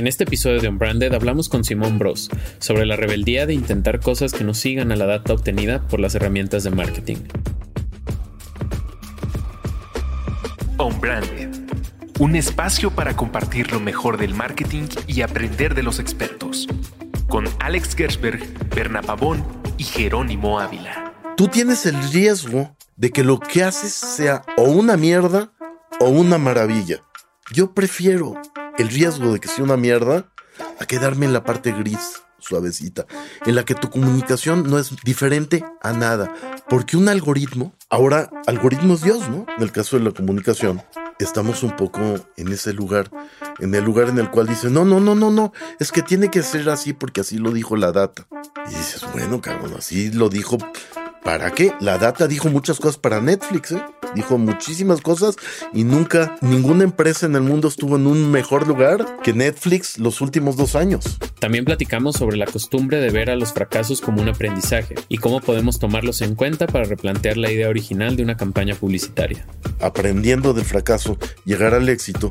En este episodio de Unbranded hablamos con Simón Bros sobre la rebeldía de intentar cosas que no sigan a la data obtenida por las herramientas de marketing. Unbranded, un espacio para compartir lo mejor del marketing y aprender de los expertos. Con Alex Gersberg, Berna Pavón y Jerónimo Ávila. Tú tienes el riesgo de que lo que haces sea o una mierda o una maravilla. Yo prefiero el riesgo de que sea una mierda a quedarme en la parte gris, suavecita, en la que tu comunicación no es diferente a nada. Porque un algoritmo, ahora algoritmo es Dios, ¿no? En el caso de la comunicación, estamos un poco en ese lugar, en el lugar en el cual dice, no, no, no, no, no, es que tiene que ser así porque así lo dijo la data. Y dices, bueno, cabrón, así lo dijo. ¿Para qué? La data dijo muchas cosas para Netflix, ¿eh? dijo muchísimas cosas y nunca ninguna empresa en el mundo estuvo en un mejor lugar que Netflix los últimos dos años. También platicamos sobre la costumbre de ver a los fracasos como un aprendizaje y cómo podemos tomarlos en cuenta para replantear la idea original de una campaña publicitaria. Aprendiendo del fracaso, llegar al éxito.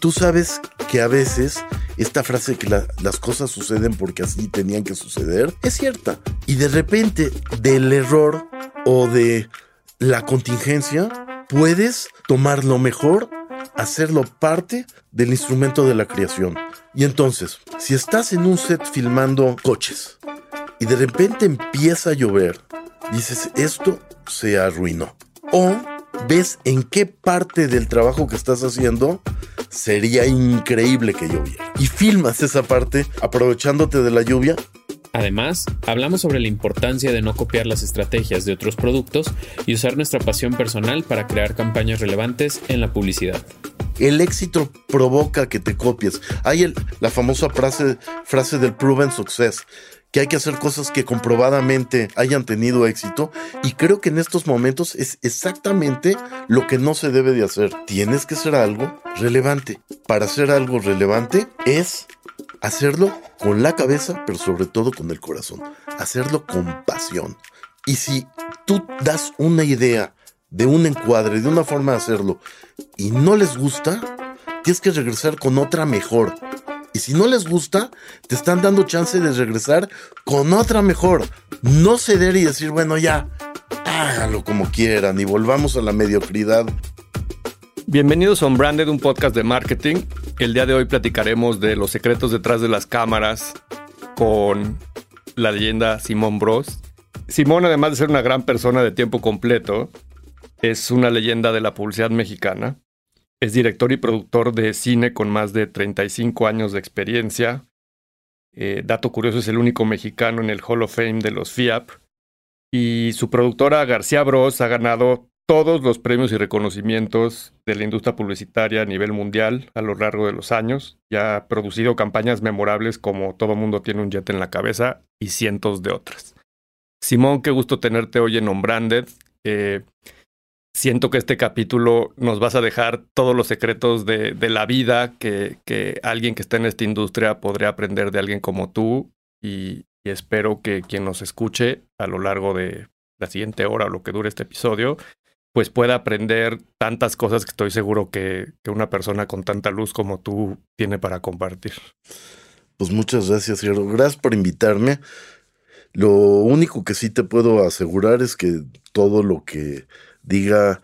Tú sabes que a veces esta frase que las cosas suceden porque así tenían que suceder es cierta. Y de repente del error o de la contingencia, puedes tomar lo mejor, hacerlo parte del instrumento de la creación. Y entonces, si estás en un set filmando coches y de repente empieza a llover, dices, esto se arruinó. O ves en qué parte del trabajo que estás haciendo sería increíble que lloviera. Y filmas esa parte aprovechándote de la lluvia Además, hablamos sobre la importancia de no copiar las estrategias de otros productos y usar nuestra pasión personal para crear campañas relevantes en la publicidad. El éxito provoca que te copies. Hay la famosa frase, frase del proven success que hay que hacer cosas que comprobadamente hayan tenido éxito y creo que en estos momentos es exactamente lo que no se debe de hacer. Tienes que hacer algo relevante. Para hacer algo relevante es hacerlo con la cabeza, pero sobre todo con el corazón. Hacerlo con pasión. Y si tú das una idea de un encuadre, de una forma de hacerlo, y no les gusta, tienes que regresar con otra mejor. Y si no les gusta, te están dando chance de regresar con otra mejor. No ceder y decir, bueno, ya, háganlo como quieran y volvamos a la mediocridad. Bienvenidos a Unbranded, un podcast de marketing. El día de hoy platicaremos de los secretos detrás de las cámaras con la leyenda Simón Bros. Simón, además de ser una gran persona de tiempo completo, es una leyenda de la publicidad mexicana. Es director y productor de cine con más de 35 años de experiencia. Eh, dato curioso, es el único mexicano en el Hall of Fame de los FIAP. Y su productora García Bros ha ganado todos los premios y reconocimientos de la industria publicitaria a nivel mundial a lo largo de los años. Ya ha producido campañas memorables como Todo mundo tiene un jet en la cabeza y cientos de otras. Simón, qué gusto tenerte hoy en Unbranded. Eh, siento que este capítulo nos vas a dejar todos los secretos de, la vida que, alguien que está en esta industria podría aprender de alguien como tú y, espero que quien nos escuche a lo largo de la siguiente hora o lo que dure este episodio pues pueda aprender tantas cosas que estoy seguro que, una persona con tanta luz como tú tiene para compartir. Pues muchas gracias, Cierro. Gracias por invitarme. Lo único que sí te puedo asegurar es que todo lo que diga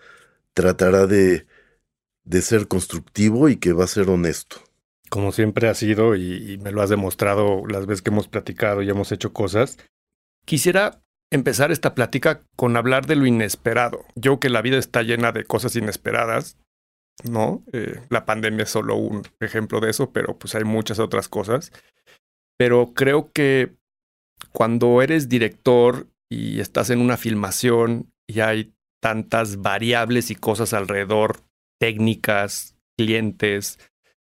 tratará de, de ser constructivo y que va a ser honesto. Como siempre ha sido y, me lo has demostrado las veces que hemos platicado y hemos hecho cosas. Quisiera empezar esta plática con hablar de lo inesperado. Yo que la vida está llena de cosas inesperadas, ¿no? Eh, la pandemia es solo un ejemplo de eso, pero pues hay muchas otras cosas. Pero creo que cuando eres director y estás en una filmación y hay tantas variables y cosas alrededor, técnicas, clientes,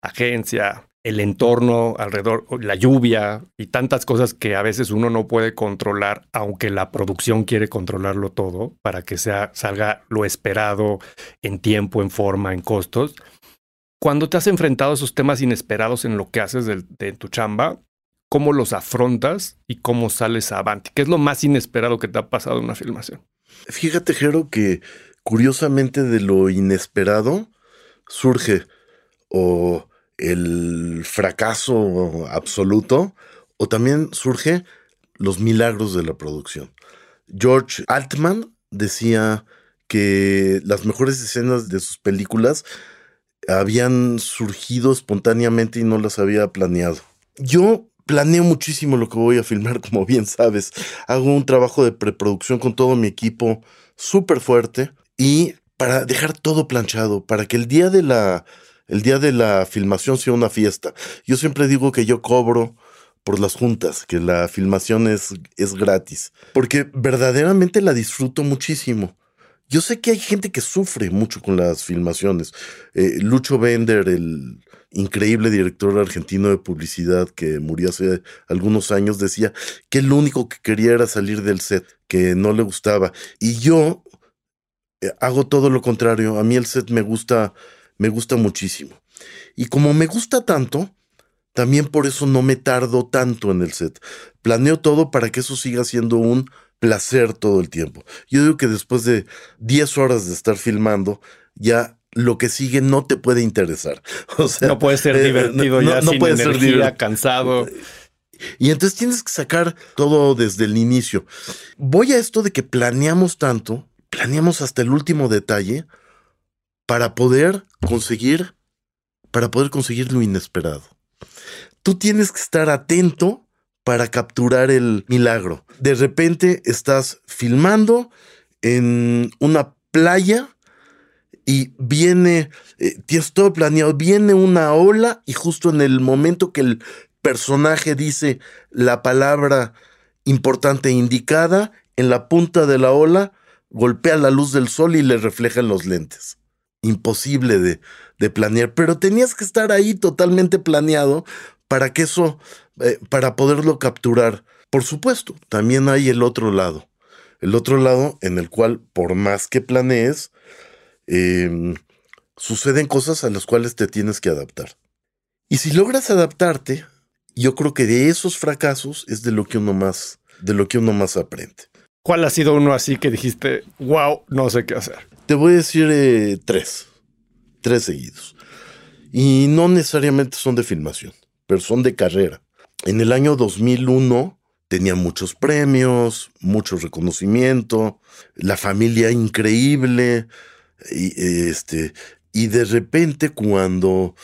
agencia, el entorno alrededor, la lluvia y tantas cosas que a veces uno no puede controlar, aunque la producción quiere controlarlo todo para que sea, salga lo esperado en tiempo, en forma, en costos. Cuando te has enfrentado a esos temas inesperados en lo que haces de, tu chamba, ¿cómo los afrontas y cómo sales avante? ¿Qué es lo más inesperado que te ha pasado en una filmación? Fíjate, Jero, que curiosamente de lo inesperado surge o el fracaso absoluto o también surge los milagros de la producción. George Altman decía que las mejores escenas de sus películas habían surgido espontáneamente y no las había planeado. Yo planeo muchísimo lo que voy a filmar, como bien sabes. Hago un trabajo de preproducción con todo mi equipo súper fuerte y para dejar todo planchado, para que el día de la el día de la filmación sea una fiesta. Yo siempre digo que yo cobro por las juntas, que la filmación es, es gratis, porque verdaderamente la disfruto muchísimo. Yo sé que hay gente que sufre mucho con las filmaciones. Eh, Lucho Bender, el increíble director argentino de publicidad que murió hace algunos años, decía que lo único que quería era salir del set, que no le gustaba. Y yo eh, hago todo lo contrario. A mí el set me gusta, me gusta muchísimo. Y como me gusta tanto, también por eso no me tardo tanto en el set. Planeo todo para que eso siga siendo un placer todo el tiempo. Yo digo que después de 10 horas de estar filmando, ya lo que sigue no te puede interesar. O sea, no puede ser eh, divertido ya no, sin puede energía, ser cansado. Y entonces tienes que sacar todo desde el inicio. Voy a esto de que planeamos tanto, planeamos hasta el último detalle para poder conseguir para poder conseguir lo inesperado tú tienes que estar atento para capturar el milagro. De repente estás filmando en una playa y viene, eh, tienes todo planeado, viene una ola y justo en el momento que el personaje dice la palabra importante indicada, en la punta de la ola golpea la luz del sol y le refleja en los lentes. Imposible de, de planear, pero tenías que estar ahí totalmente planeado para que eso, eh, para poderlo capturar. Por supuesto, también hay el otro lado. El otro lado en el cual, por más que planees, em, suceden cosas a las cuales te tienes que adaptar. Y si logras adaptarte, yo creo que de esos fracasos es de lo que uno más, de lo que uno más aprende. ¿Cuál ha sido uno así que dijiste, wow, no sé qué hacer? Te voy a decir eh, tres, tres seguidos. Y no necesariamente son de filmación pero son de carrera. En el año 2001 tenía muchos premios, mucho reconocimiento, la familia increíble, y, este, y de repente cuando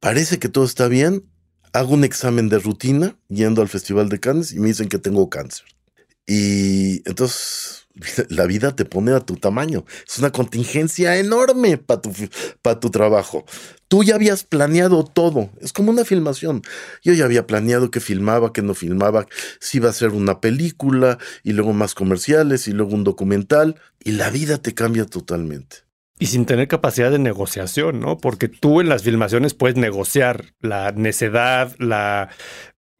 parece que todo está bien, hago un examen de rutina yendo al Festival de Cannes y me dicen que tengo cáncer. Y entonces la vida te pone a tu tamaño. Es una contingencia enorme para tu, tu trabajo. Tú ya habías planeado todo. Es como una filmación. Yo ya había planeado que filmaba, que no filmaba, si iba a ser una película y luego más comerciales y luego un documental. Y la vida te cambia totalmente. Y sin tener capacidad de negociación, ¿no? Porque tú en las filmaciones puedes negociar la necedad, la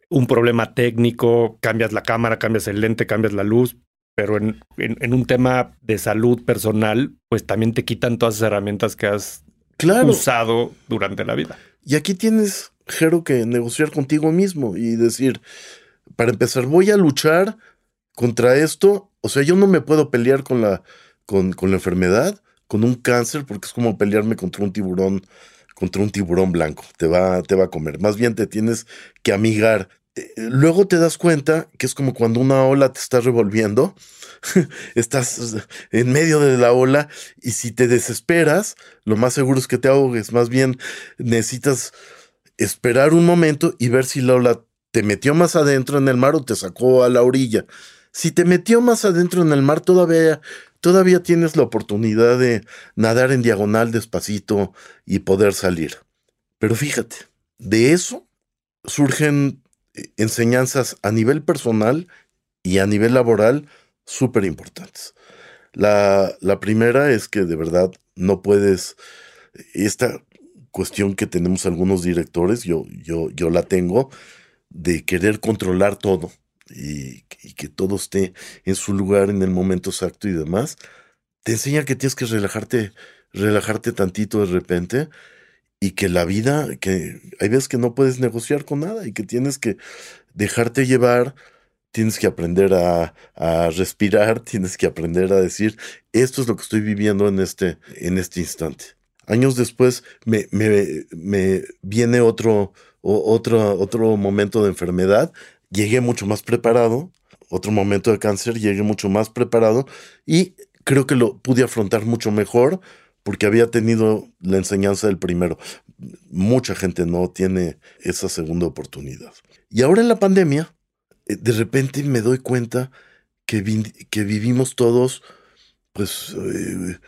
un problema técnico, cambias la cámara, cambias el lente, cambias la luz, pero en, en, un tema de salud personal, pues también te quitan todas esas herramientas que has usado durante la vida. Y aquí tienes, Jero, que negociar contigo mismo y decir, para empezar, voy a luchar contra esto. O sea, yo no me puedo pelear con la, con, con la enfermedad, con un cáncer, porque es como pelearme contra un tiburón, contra un tiburón blanco. Te va, te va a comer. Más bien te tienes que amigar. Eh, luego te das cuenta que es como cuando una ola te está revolviendo estás en medio de la ola y si te desesperas, lo más seguro es que te ahogues. Más bien necesitas esperar un momento y ver si la ola te metió más adentro en el mar o te sacó a la orilla. Si te metió más adentro en el mar, todavía, todavía tienes la oportunidad de nadar en diagonal despacito y poder salir. Pero fíjate, de eso surgen enseñanzas a nivel personal y a nivel laboral súper importantes. La, la primera es que de verdad no puedes, esta cuestión que tenemos algunos directores, yo, yo, yo la tengo, de querer controlar todo y, y, que todo esté en su lugar en el momento exacto y demás, te enseña que tienes que relajarte, relajarte tantito de repente y que la vida, que hay veces que no puedes negociar con nada y que tienes que dejarte llevar tienes que aprender a, respirar, tienes que aprender a decir, esto es lo que estoy viviendo en este, en este instante. Años después me, me, me viene otro, otro, otro momento de enfermedad. Llegué mucho más preparado. Otro momento de cáncer, llegué mucho más preparado y creo que lo pude afrontar mucho mejor porque había tenido la enseñanza del primero. Mucha gente no tiene esa segunda oportunidad. Y ahora en la pandemia, eh, de repente me doy cuenta que, vivimos todos, pues, eh,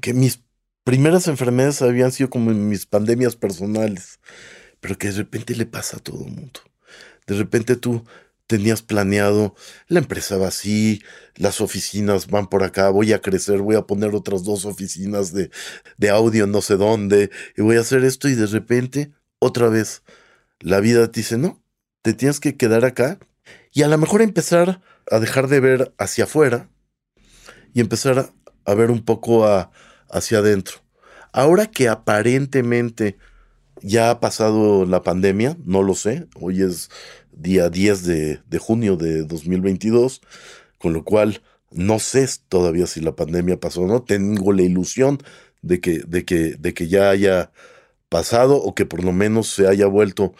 que mis primeras enfermedades habían sido como mis pandemias personales, pero que de repente le pasa a todo el mundo. De repente tú tenías planeado, la empresa va así, las oficinas van por acá, voy a crecer, voy a poner otras dos oficinas de, de audio no sé dónde, y voy a hacer esto y de repente, otra vez, la vida te dice, no, te tienes que quedar acá y a lo mejor empezar a dejar de ver hacia afuera y empezar a, ver un poco a, hacia adentro. Ahora que aparentemente ya ha pasado la pandemia, no lo sé, hoy es día 10 de, junio de 2022, con lo cual no sé todavía si la pandemia pasó o no, tengo la ilusión de que, de que, de que ya haya pasado o que por lo menos se haya vuelto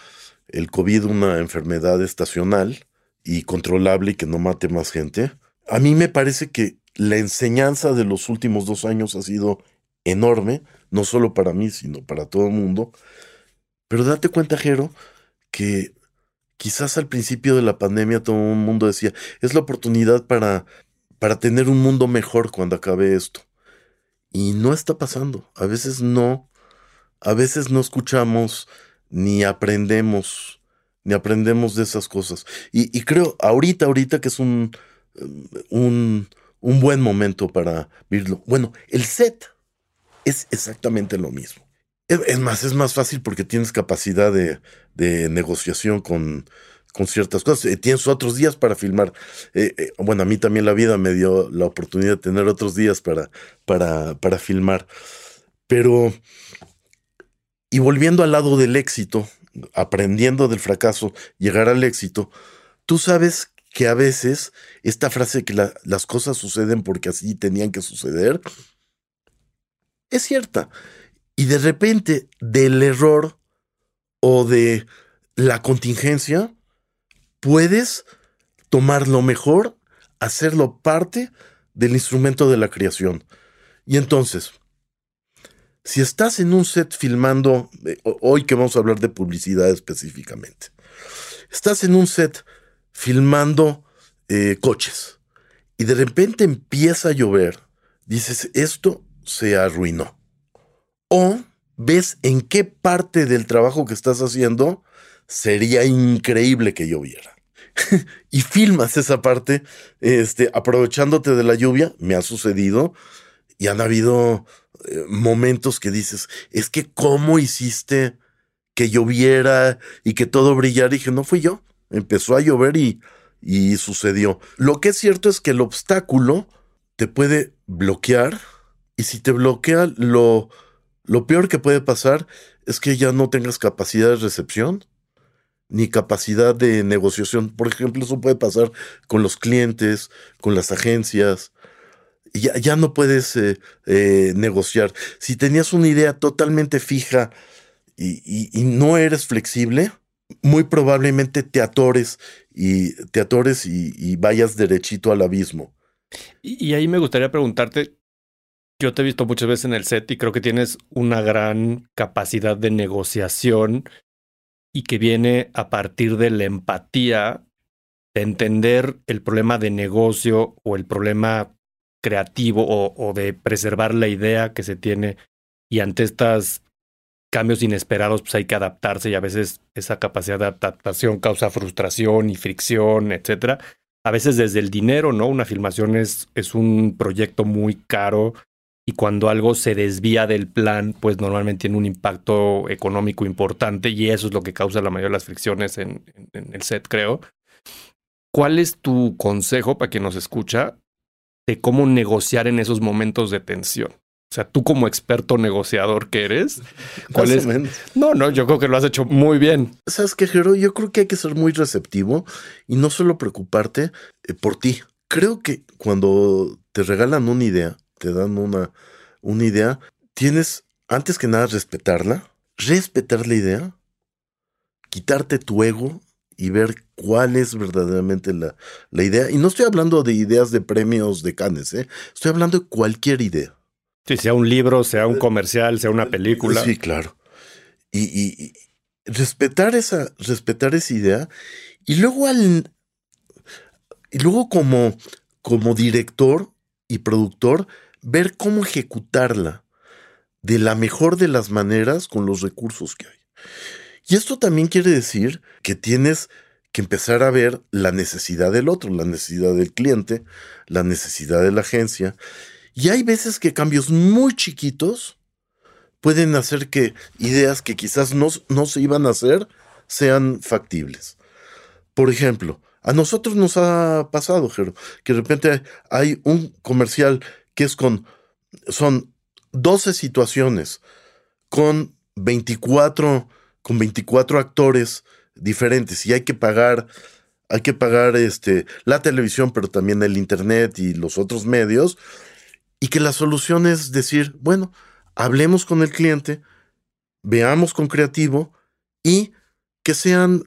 el COVID una enfermedad estacional y controlable y que no mate más gente. A mí me parece que la enseñanza de los últimos dos años ha sido enorme, no solo para mí, sino para todo el mundo. Pero date cuenta, Jero, que quizás al principio de la pandemia todo el mundo decía, es la oportunidad para, para tener un mundo mejor cuando acabe esto. Y no está pasando. A veces no, a veces no escuchamos ni aprendemos, ni aprendemos de esas cosas. Y, creo, ahorita, ahorita que es un, un, un buen momento para verlo. Bueno, el set es exactamente lo mismo. Es más, es más fácil porque tienes capacidad de, negociación con, con, ciertas cosas. Eh, tienes otros días para filmar. Eh, eh, bueno, a mí también la vida me dio la oportunidad de tener otros días para, para, para filmar. Pero, y volviendo al lado del éxito, aprendiendo del fracaso, llegar al éxito, tú sabes que a veces esta frase que las cosas suceden porque así tenían que suceder, es cierta. Y de repente, del error o de la contingencia, puedes tomar lo mejor, hacerlo parte del instrumento de la creación. Y entonces, si estás en un set filmando, eh, hoy que vamos a hablar de publicidad específicamente, estás en un set filmando eh, coches y de repente empieza a llover, dices, esto se arruinó o ves en qué parte del trabajo que estás haciendo sería increíble que lloviera. y filmas esa parte, este, aprovechándote de la lluvia, me ha sucedido, y han habido eh, momentos que dices, es que cómo hiciste que lloviera y que todo brillara, y dije, no fui yo, empezó a llover y, y sucedió. Lo que es cierto es que el obstáculo te puede bloquear, y si te bloquea, lo lo peor que puede pasar es que ya no tengas capacidad de recepción ni capacidad de negociación. Por ejemplo, eso puede pasar con los clientes, con las agencias. Ya, ya no puedes eh, eh, negociar. Si tenías una idea totalmente fija y, no eres flexible, muy probablemente te atores y te atores y, vayas derechito al abismo. y ahí me gustaría preguntarte, yo te he visto muchas veces en el set y creo que tienes una gran capacidad de negociación y que viene a partir de la empatía, de entender el problema de negocio o el problema creativo o, de preservar la idea que se tiene y ante estos cambios inesperados pues hay que adaptarse y a veces esa capacidad de adaptación causa frustración y fricción, etcétera. A veces desde el dinero, ¿no? Una filmación es, es un proyecto muy caro y cuando algo se desvía del plan, pues normalmente tiene un impacto económico importante y eso es lo que causa la mayoría de las fricciones en, el set, creo. ¿Cuál es tu consejo para quien nos escucha de cómo negociar en esos momentos de tensión? O sea, tú como experto negociador que eres, ¿cuál es? No, no, yo creo que lo has hecho muy bien. ¿Sabes qué, Jero? Yo creo que hay que ser muy receptivo y no solo preocuparte eh, por ti. Creo que cuando te regalan una idea, te dan una, una idea, tienes antes que nada, respetarla, respetar la idea, quitarte tu ego y ver cuál es verdaderamente la, la idea. Y no estoy hablando de ideas de premios de Cannes, ¿eh? estoy hablando de cualquier idea. Sí, sea un libro, sea un comercial, sea una película. Sí, claro. Y, y, respetar esa, respetar esa idea. Y luego al. Y luego como, como director y productor, ver cómo ejecutarla de la mejor de las maneras con los recursos que hay. Y esto también quiere decir que tienes que empezar a ver la necesidad del otro, la necesidad del cliente, la necesidad de la agencia. Y hay veces que cambios muy chiquitos pueden hacer que ideas que quizás no, no se iban a hacer sean factibles. Por ejemplo, a nosotros nos ha pasado, Jero, que de repente hay un comercial que es con, son 12 situaciones con 24 con 24 actores diferentes. Y hay que pagar hay que pagar este la televisión, pero también el internet y los otros medios. Y que la solución es decir, bueno, hablemos con el cliente, veamos con creativo y que sean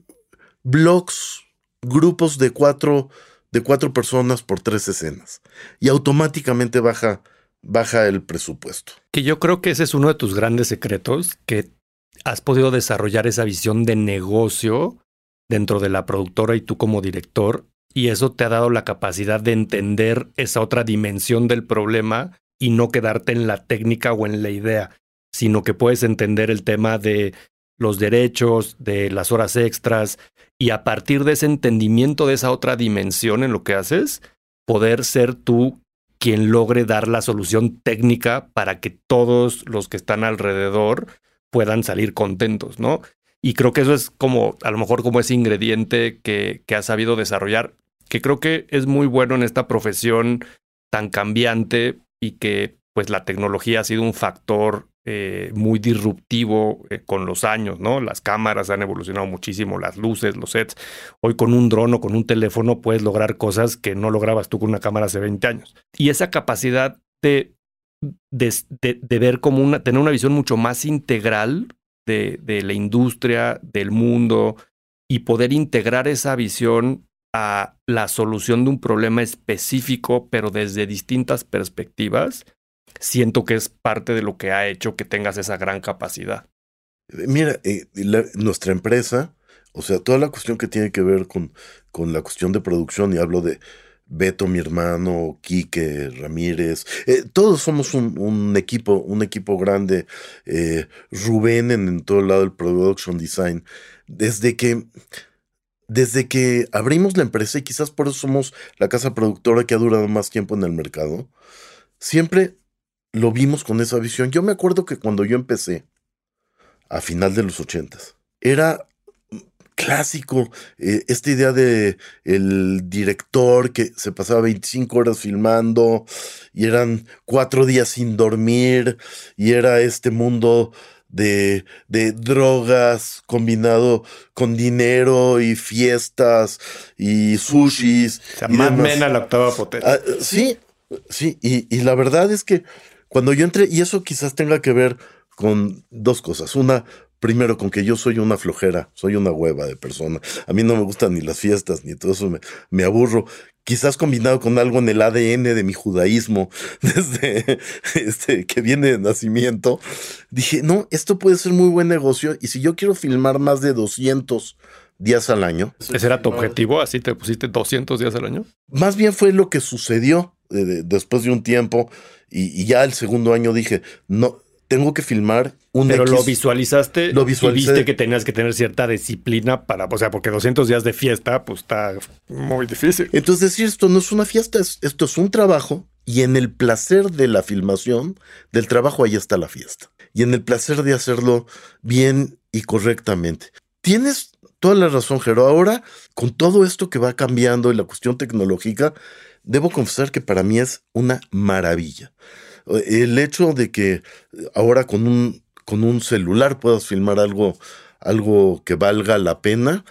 blogs, grupos de cuatro de cuatro personas por tres escenas y automáticamente baja baja el presupuesto. Que yo creo que ese es uno de tus grandes secretos, que has podido desarrollar esa visión de negocio dentro de la productora y tú como director, y eso te ha dado la capacidad de entender esa otra dimensión del problema y no quedarte en la técnica o en la idea, sino que puedes entender el tema de los derechos, de las horas extras, y a partir de ese entendimiento de esa otra dimensión en lo que haces, poder ser tú quien logre dar la solución técnica para que todos los que están alrededor puedan salir contentos, ¿no? Y creo que eso es como, a lo mejor como ese ingrediente que, que has sabido desarrollar, que creo que es muy bueno en esta profesión tan cambiante y que pues la tecnología ha sido un factor eh, muy disruptivo eh, con los años, ¿no? Las cámaras han evolucionado muchísimo, las luces, los sets. Hoy con un dron o con un teléfono puedes lograr cosas que no lograbas tú con una cámara hace 20 años. Y esa capacidad de de, ver como una, tener una visión mucho más integral de, de la industria, del mundo, y poder integrar esa visión a la solución de un problema específico, pero desde distintas perspectivas, siento que es parte de lo que ha hecho que tengas esa gran capacidad. Mira, eh, nuestra empresa, o sea, toda la cuestión que tiene que ver con, con la cuestión de producción, y hablo de Beto, mi hermano, Quique, Ramírez, eh, todos somos un, equipo, un equipo grande. Eh, Rubén en, todo el lado del production design. Desde que, desde que abrimos la empresa, y quizás por eso somos la casa productora que ha durado más tiempo en el mercado, siempre lo vimos con esa visión. Yo me acuerdo que cuando yo empecé, a final de los ochentas, era clásico, eh, esta idea de el director que se pasaba 25 horas filmando y eran cuatro días sin dormir y era este mundo de, de drogas combinado con dinero y fiestas y sushis. O sea, más Mad la octava potencia. Ah, sí, sí, y, y la verdad es que cuando yo entré, y eso quizás tenga que ver con dos cosas. Una, primero con que yo soy una flojera, soy una hueva de persona. A mí no me gustan ni las fiestas, ni todo eso, me, aburro. Quizás combinado con algo en el ADN de mi judaísmo, desde este, que viene de nacimiento, dije, no, esto puede ser muy buen negocio y si yo quiero filmar más de 200 días al año. ¿Ese era tu objetivo? ¿Así te pusiste 200 días al año? Más bien fue lo que sucedió eh, después de un tiempo y, y ya el segundo año dije, no, tengo que filmar un Pero lo visualizaste lo y viste que tenías que tener cierta disciplina para, o sea, porque 200 días de fiesta, pues está muy difícil. Entonces decir, esto no es una fiesta, esto es un trabajo y en el placer de la filmación del trabajo ahí está la fiesta. Y en el placer de hacerlo bien y correctamente. Tienes toda la razón, Jero. Ahora, con todo esto que va cambiando y la cuestión tecnológica, debo confesar que para mí es una maravilla. El hecho de que ahora con un, con un celular puedas filmar algo, algo que valga la pena,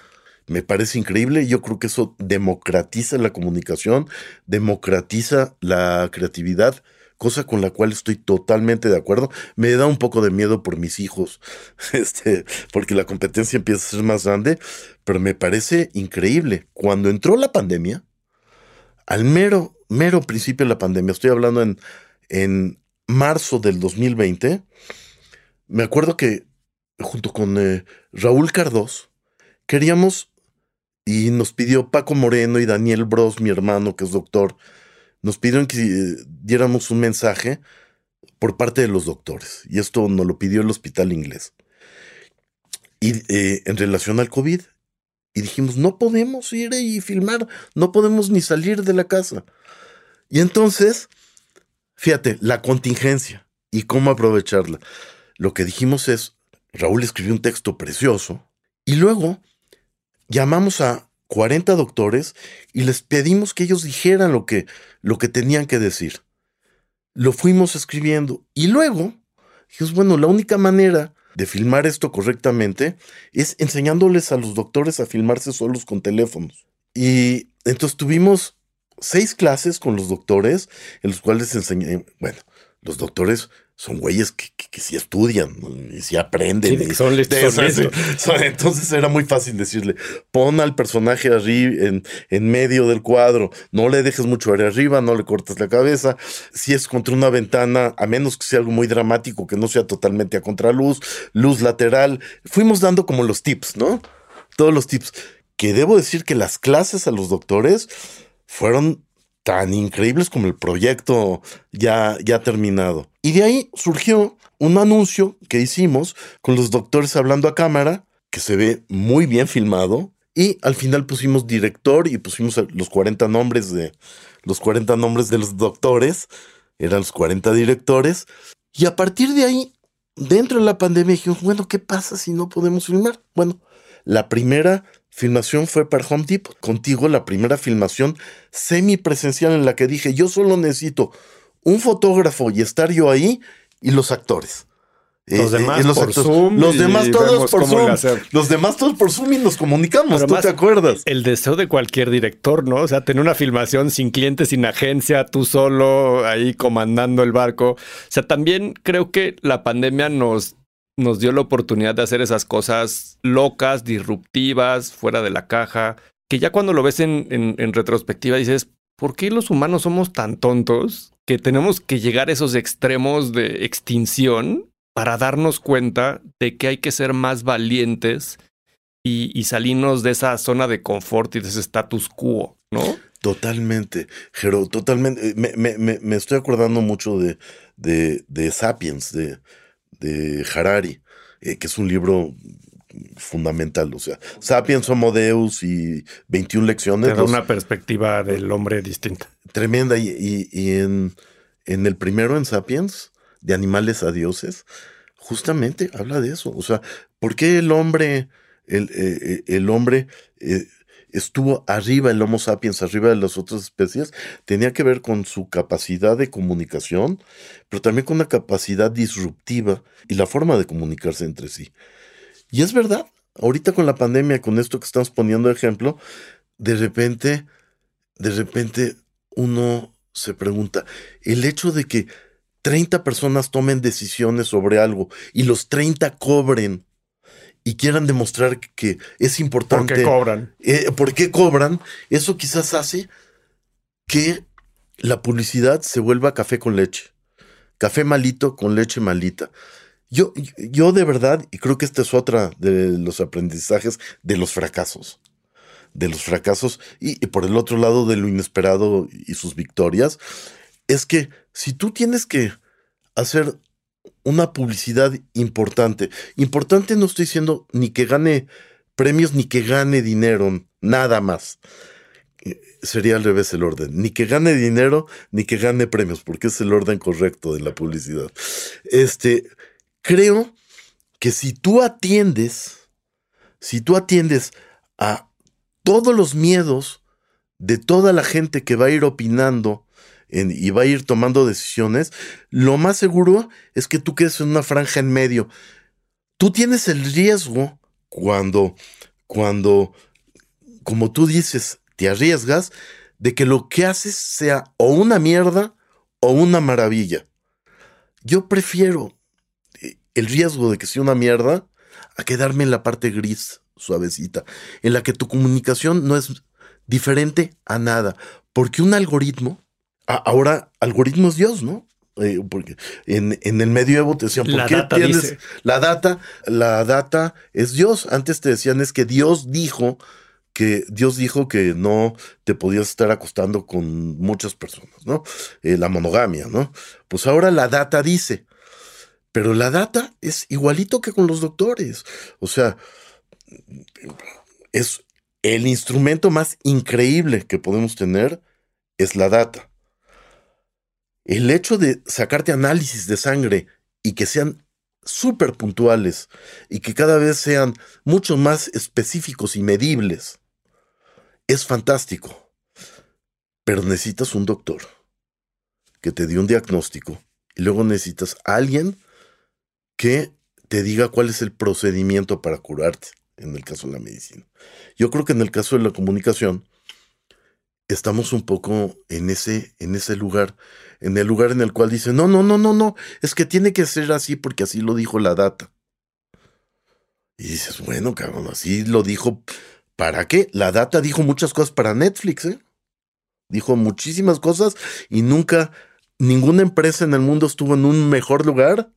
me parece increíble. Yo creo que eso democratiza la comunicación, democratiza la creatividad cosa con la cual estoy totalmente de acuerdo. Me da un poco de miedo por mis hijos, este, porque la competencia empieza a ser más grande, pero me parece increíble. Cuando entró la pandemia, al mero, mero principio de la pandemia, estoy hablando en, en marzo del 2020, me acuerdo que junto con eh, Raúl Cardós, queríamos, y nos pidió Paco Moreno y Daniel Bros, mi hermano, que es doctor, nos pidieron que eh, diéramos un mensaje por parte de los doctores. Y esto nos lo pidió el hospital inglés. Y eh, en relación al COVID. Y dijimos, no podemos ir y filmar, no podemos ni salir de la casa. Y entonces, fíjate, la contingencia y cómo aprovecharla. Lo que dijimos es, Raúl escribió un texto precioso y luego llamamos a 40 doctores y les pedimos que ellos dijeran lo que, lo que tenían que decir. Lo fuimos escribiendo y luego dijimos, bueno, la única manera de filmar esto correctamente es enseñándoles a los doctores a filmarse solos con teléfonos. Y entonces tuvimos seis clases con los doctores, en los cuales enseñé, bueno, los doctores son güeyes que, que, sí estudian y sí aprenden. y son, entonces era muy fácil decirle, pon al personaje arriba, en, en, medio del cuadro, no le dejes mucho aire arriba, no le cortes la cabeza. Si es contra una ventana, a menos que sea algo muy dramático, que no sea totalmente a contraluz, luz lateral. Fuimos dando como los tips, ¿no? Todos los tips. Que debo decir que las clases a los doctores fueron tan increíbles como el proyecto ya, ya terminado. Y de ahí surgió un anuncio que hicimos con los doctores hablando a cámara, que se ve muy bien filmado. Y al final pusimos director y pusimos los 40 nombres de los 40 nombres de los doctores. Eran los 40 directores. Y a partir de ahí, dentro de la pandemia, dijimos, bueno, ¿qué pasa si no podemos filmar? Bueno, la primera filmación fue para Home Depot. Contigo la primera filmación semipresencial en la que dije, yo solo necesito un fotógrafo y estar yo ahí y los actores. Los eh, demás por Zoom. Los demás todos por Zoom. Los demás todos por Zoom y nos comunicamos. ¿Tú te acuerdas? El deseo de cualquier director, ¿no? O sea, tener una filmación sin clientes, sin agencia, tú solo ahí comandando el barco. O sea, también creo que la pandemia nos nos dio la oportunidad de hacer esas cosas locas, disruptivas, fuera de la caja, que ya cuando lo ves en, retrospectiva dices, ¿por qué los humanos somos tan tontos que tenemos que llegar a esos extremos de extinción para darnos cuenta de que hay que ser más valientes y, salirnos de esa zona de confort y de ese status quo, ¿no? Totalmente, Jero, totalmente. Me, estoy acordando mucho de, de, de Sapiens, de, de Harari, eh, que es un libro fundamental. O sea, Sapiens Homo Deus y 21 lecciones. Te una perspectiva del hombre distinta. Tremenda. Y, en, en, el primero, en Sapiens, de animales a dioses, justamente habla de eso. O sea, ¿por qué el hombre, el, eh, eh, el hombre estuvo arriba el Homo sapiens, arriba de las otras especies, tenía que ver con su capacidad de comunicación, pero también con una capacidad disruptiva y la forma de comunicarse entre sí. Y es verdad, ahorita con la pandemia, con esto que estamos poniendo de ejemplo, de repente, de repente uno se pregunta, el hecho de que 30 personas tomen decisiones sobre algo y los 30 cobren y quieran demostrar que es importante. ¿Por qué cobran? Eh, ¿Por qué cobran? Eso quizás hace que la publicidad se vuelva café con leche. Café malito con leche malita. Yo, yo de verdad, y creo que esta es otra de los aprendizajes de los fracasos. De los fracasos y, y por el otro lado de lo inesperado y sus victorias, es que si tú tienes que hacer una publicidad importante. Importante no estoy diciendo ni que gane premios ni que gane dinero, nada más. Eh, sería al revés el orden. Ni que gane dinero ni que gane premios, porque es el orden correcto de la publicidad. Este, creo que si tú atiendes, si tú atiendes a todos los miedos de toda la gente que va a ir opinando y va a ir tomando decisiones, lo más seguro es que tú quedes en una franja en medio. Tú tienes el riesgo cuando, cuando, como tú dices, te arriesgas de que lo que haces sea o una mierda o una maravilla. Yo prefiero eh, el riesgo de que sea una mierda a quedarme en la parte gris, suavecita, en la que tu comunicación no es diferente a nada. Porque un algoritmo, ahora algoritmo es Dios, ¿no? Eh, porque en, en, el medioevo te decían, ¿por qué tienes la data? La data es Dios. Antes te decían es que Dios dijo que Dios dijo que no te podías estar acostando con muchas personas, ¿no? Eh, la monogamia, ¿no? Pues ahora la data dice, pero la data es igualito que con los doctores. O sea, es el instrumento más increíble que podemos tener es la data. El hecho de sacarte análisis de sangre y que sean súper puntuales y que cada vez sean mucho más específicos y medibles es fantástico, pero necesitas un doctor que te dé un diagnóstico y luego necesitas a alguien que te diga cuál es el procedimiento para curarte, en el caso de la medicina. Yo creo que en el caso de la comunicación, estamos un poco en ese, en ese lugar, en el lugar en el cual dicen, no, no, no, no, no, es que tiene que ser así porque así lo dijo la data. Y dices, bueno, cabrón, así lo dijo ¿Para qué? La data dijo muchas cosas para Netflix, ¿eh? Dijo muchísimas cosas y nunca, ninguna empresa en el mundo estuvo en un mejor lugar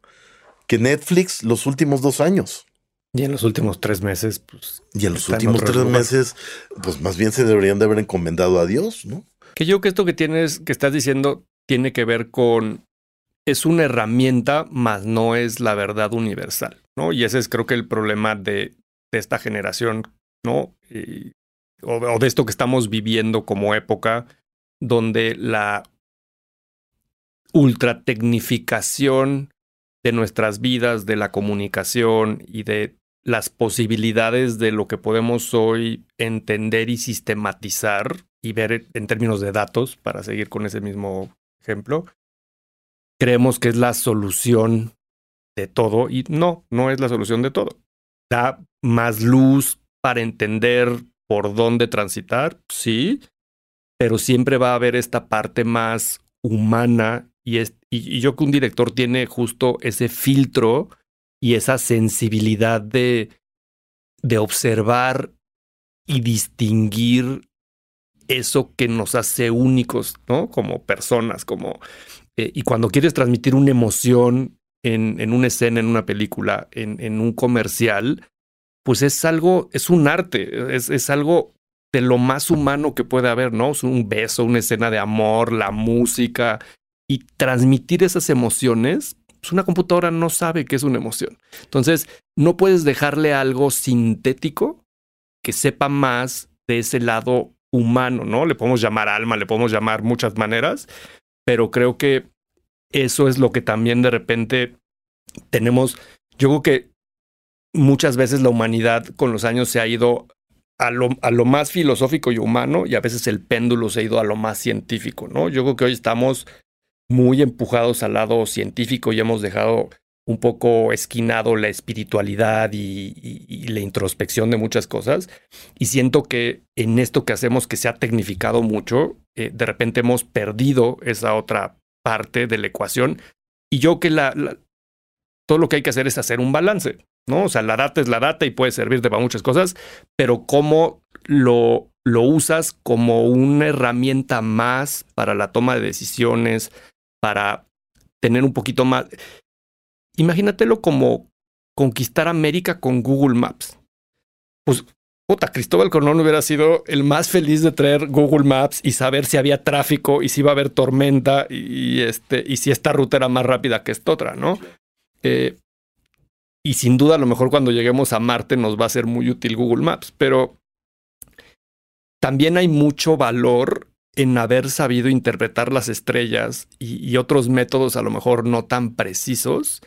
que Netflix los últimos dos años. Y en los últimos tres meses, pues. Y en los últimos tres meses, pues más bien se deberían de haber encomendado a Dios, ¿no? Que yo que esto que tienes, que estás diciendo, tiene que ver con. Es una herramienta, mas no es la verdad universal, ¿no? Y ese es creo que el problema de, de esta generación ¿no? o, de esto que estamos viviendo como época, donde la ultratecnificación de nuestras vidas, de la comunicación y de las posibilidades de lo que podemos hoy entender y sistematizar y ver en términos de datos, para seguir con ese mismo ejemplo, creemos que es la solución de todo y no, no es la solución de todo. Da más luz, para entender por dónde transitar, sí, pero siempre va a haber esta parte más humana y, es, y, yo que un director tiene justo ese filtro y esa sensibilidad de, de observar y distinguir eso que nos hace únicos, ¿no? Como personas, como... Eh, y cuando quieres transmitir una emoción en, en, una escena, en una película, en, en un comercial, pues es algo, es un arte, es, es algo de lo más humano que puede haber, ¿no? Es un beso, una escena de amor, la música y transmitir esas emociones. Pues una computadora no sabe qué es una emoción. Entonces, no puedes dejarle algo sintético que sepa más de ese lado humano, ¿no? Le podemos llamar alma, le podemos llamar muchas maneras, pero creo que eso es lo que también de repente tenemos. Yo creo que muchas veces la humanidad con los años se ha ido a lo, a lo, más filosófico y humano y a veces el péndulo se ha ido a lo más científico, ¿no? Yo creo que hoy estamos muy empujados al lado científico y hemos dejado un poco esquinado la espiritualidad y, la introspección de muchas cosas. Y siento que en esto que hacemos que se ha tecnificado mucho, eh, de repente hemos perdido esa otra parte de la ecuación. Y yo que la, todo lo que hay que hacer es hacer un balance. ¿no? O sea, la data es la data y puede servirte para muchas cosas, pero cómo lo, lo usas como una herramienta más para la toma de decisiones, para tener un poquito más. Imagínatelo como conquistar América con Google Maps. Pues, puta, Cristóbal Colón hubiera sido el más feliz de traer Google Maps y saber si había tráfico y si iba a haber tormenta y, este, y si esta ruta era más rápida que esta otra, ¿no? Eh, y sin duda a lo mejor cuando lleguemos a Marte nos va a ser muy útil Google Maps, pero también hay mucho valor en haber sabido interpretar las estrellas y, otros métodos a lo mejor no tan precisos,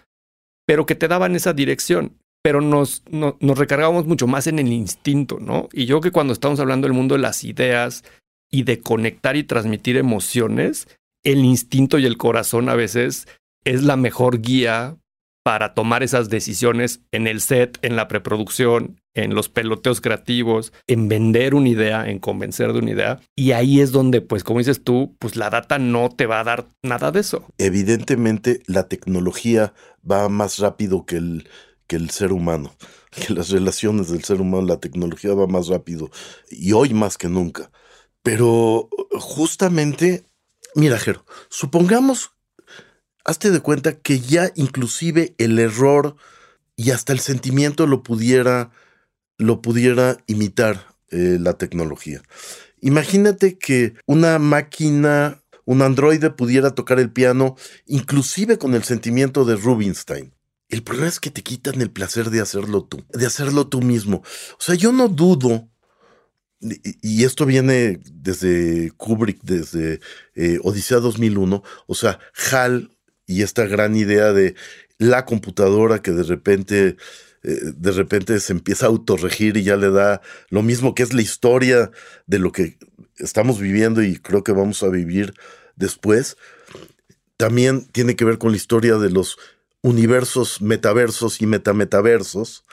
pero que te daban esa dirección. Pero nos, nos recargábamos mucho más en el instinto, ¿no? Y yo que cuando estamos hablando del mundo de las ideas y de conectar y transmitir emociones, el instinto y el corazón a veces es la mejor guía para tomar esas decisiones en el set, en la preproducción, en los peloteos creativos, en vender una idea, en convencer de una idea. Y ahí es donde, pues, como dices tú, pues la data no te va a dar nada de eso. Evidentemente, la tecnología va más rápido que el, que el ser humano, que las relaciones del ser humano, la tecnología va más rápido y hoy más que nunca. Pero justamente, mira, Jero, supongamos, hazte de cuenta que ya inclusive el error y hasta el sentimiento lo pudiera, lo pudiera imitar eh, la tecnología. Imagínate que una máquina, un androide pudiera tocar el piano inclusive con el sentimiento de Rubinstein. El problema es que te quitan el placer de hacerlo tú, de hacerlo tú mismo. O sea, yo no dudo, y esto viene desde Kubrick, desde eh, Odisea 2001, o sea, HAL y esta gran idea de la computadora que de repente, eh, de repente se empieza a autorregir y ya le da lo mismo que es la historia de lo que estamos viviendo y creo que vamos a vivir después. También tiene que ver con la historia de los universos, metaversos y metametaversos.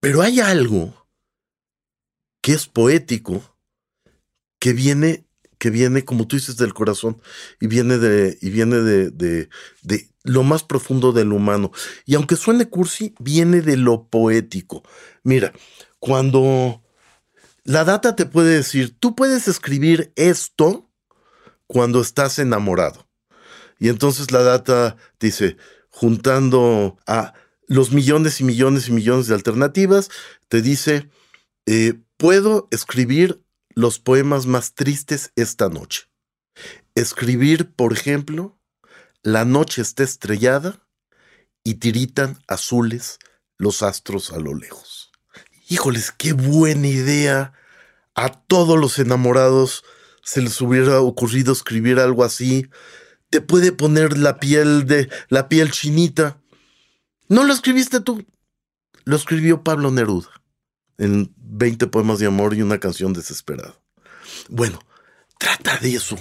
Pero hay algo que es poético, que viene, que viene, como tú dices, del corazón y viene de, y viene de, de, lo más profundo del humano. Y aunque suene cursi, viene de lo poético. Mira, cuando la data te puede decir, tú puedes escribir esto cuando estás enamorado. Y entonces la data dice, juntando a los millones y millones y millones de alternativas, te dice, eh, puedo escribir los poemas más tristes esta noche. Escribir, por ejemplo, la noche está estrellada y tiritan azules los astros a lo lejos. Híjoles, qué buena idea. A todos los enamorados se les hubiera ocurrido escribir algo así te puede poner la piel de la piel chinita. No lo escribiste tú, lo escribió Pablo Neruda en 20 poemas de amor y una canción desesperada. Bueno, trata de eso.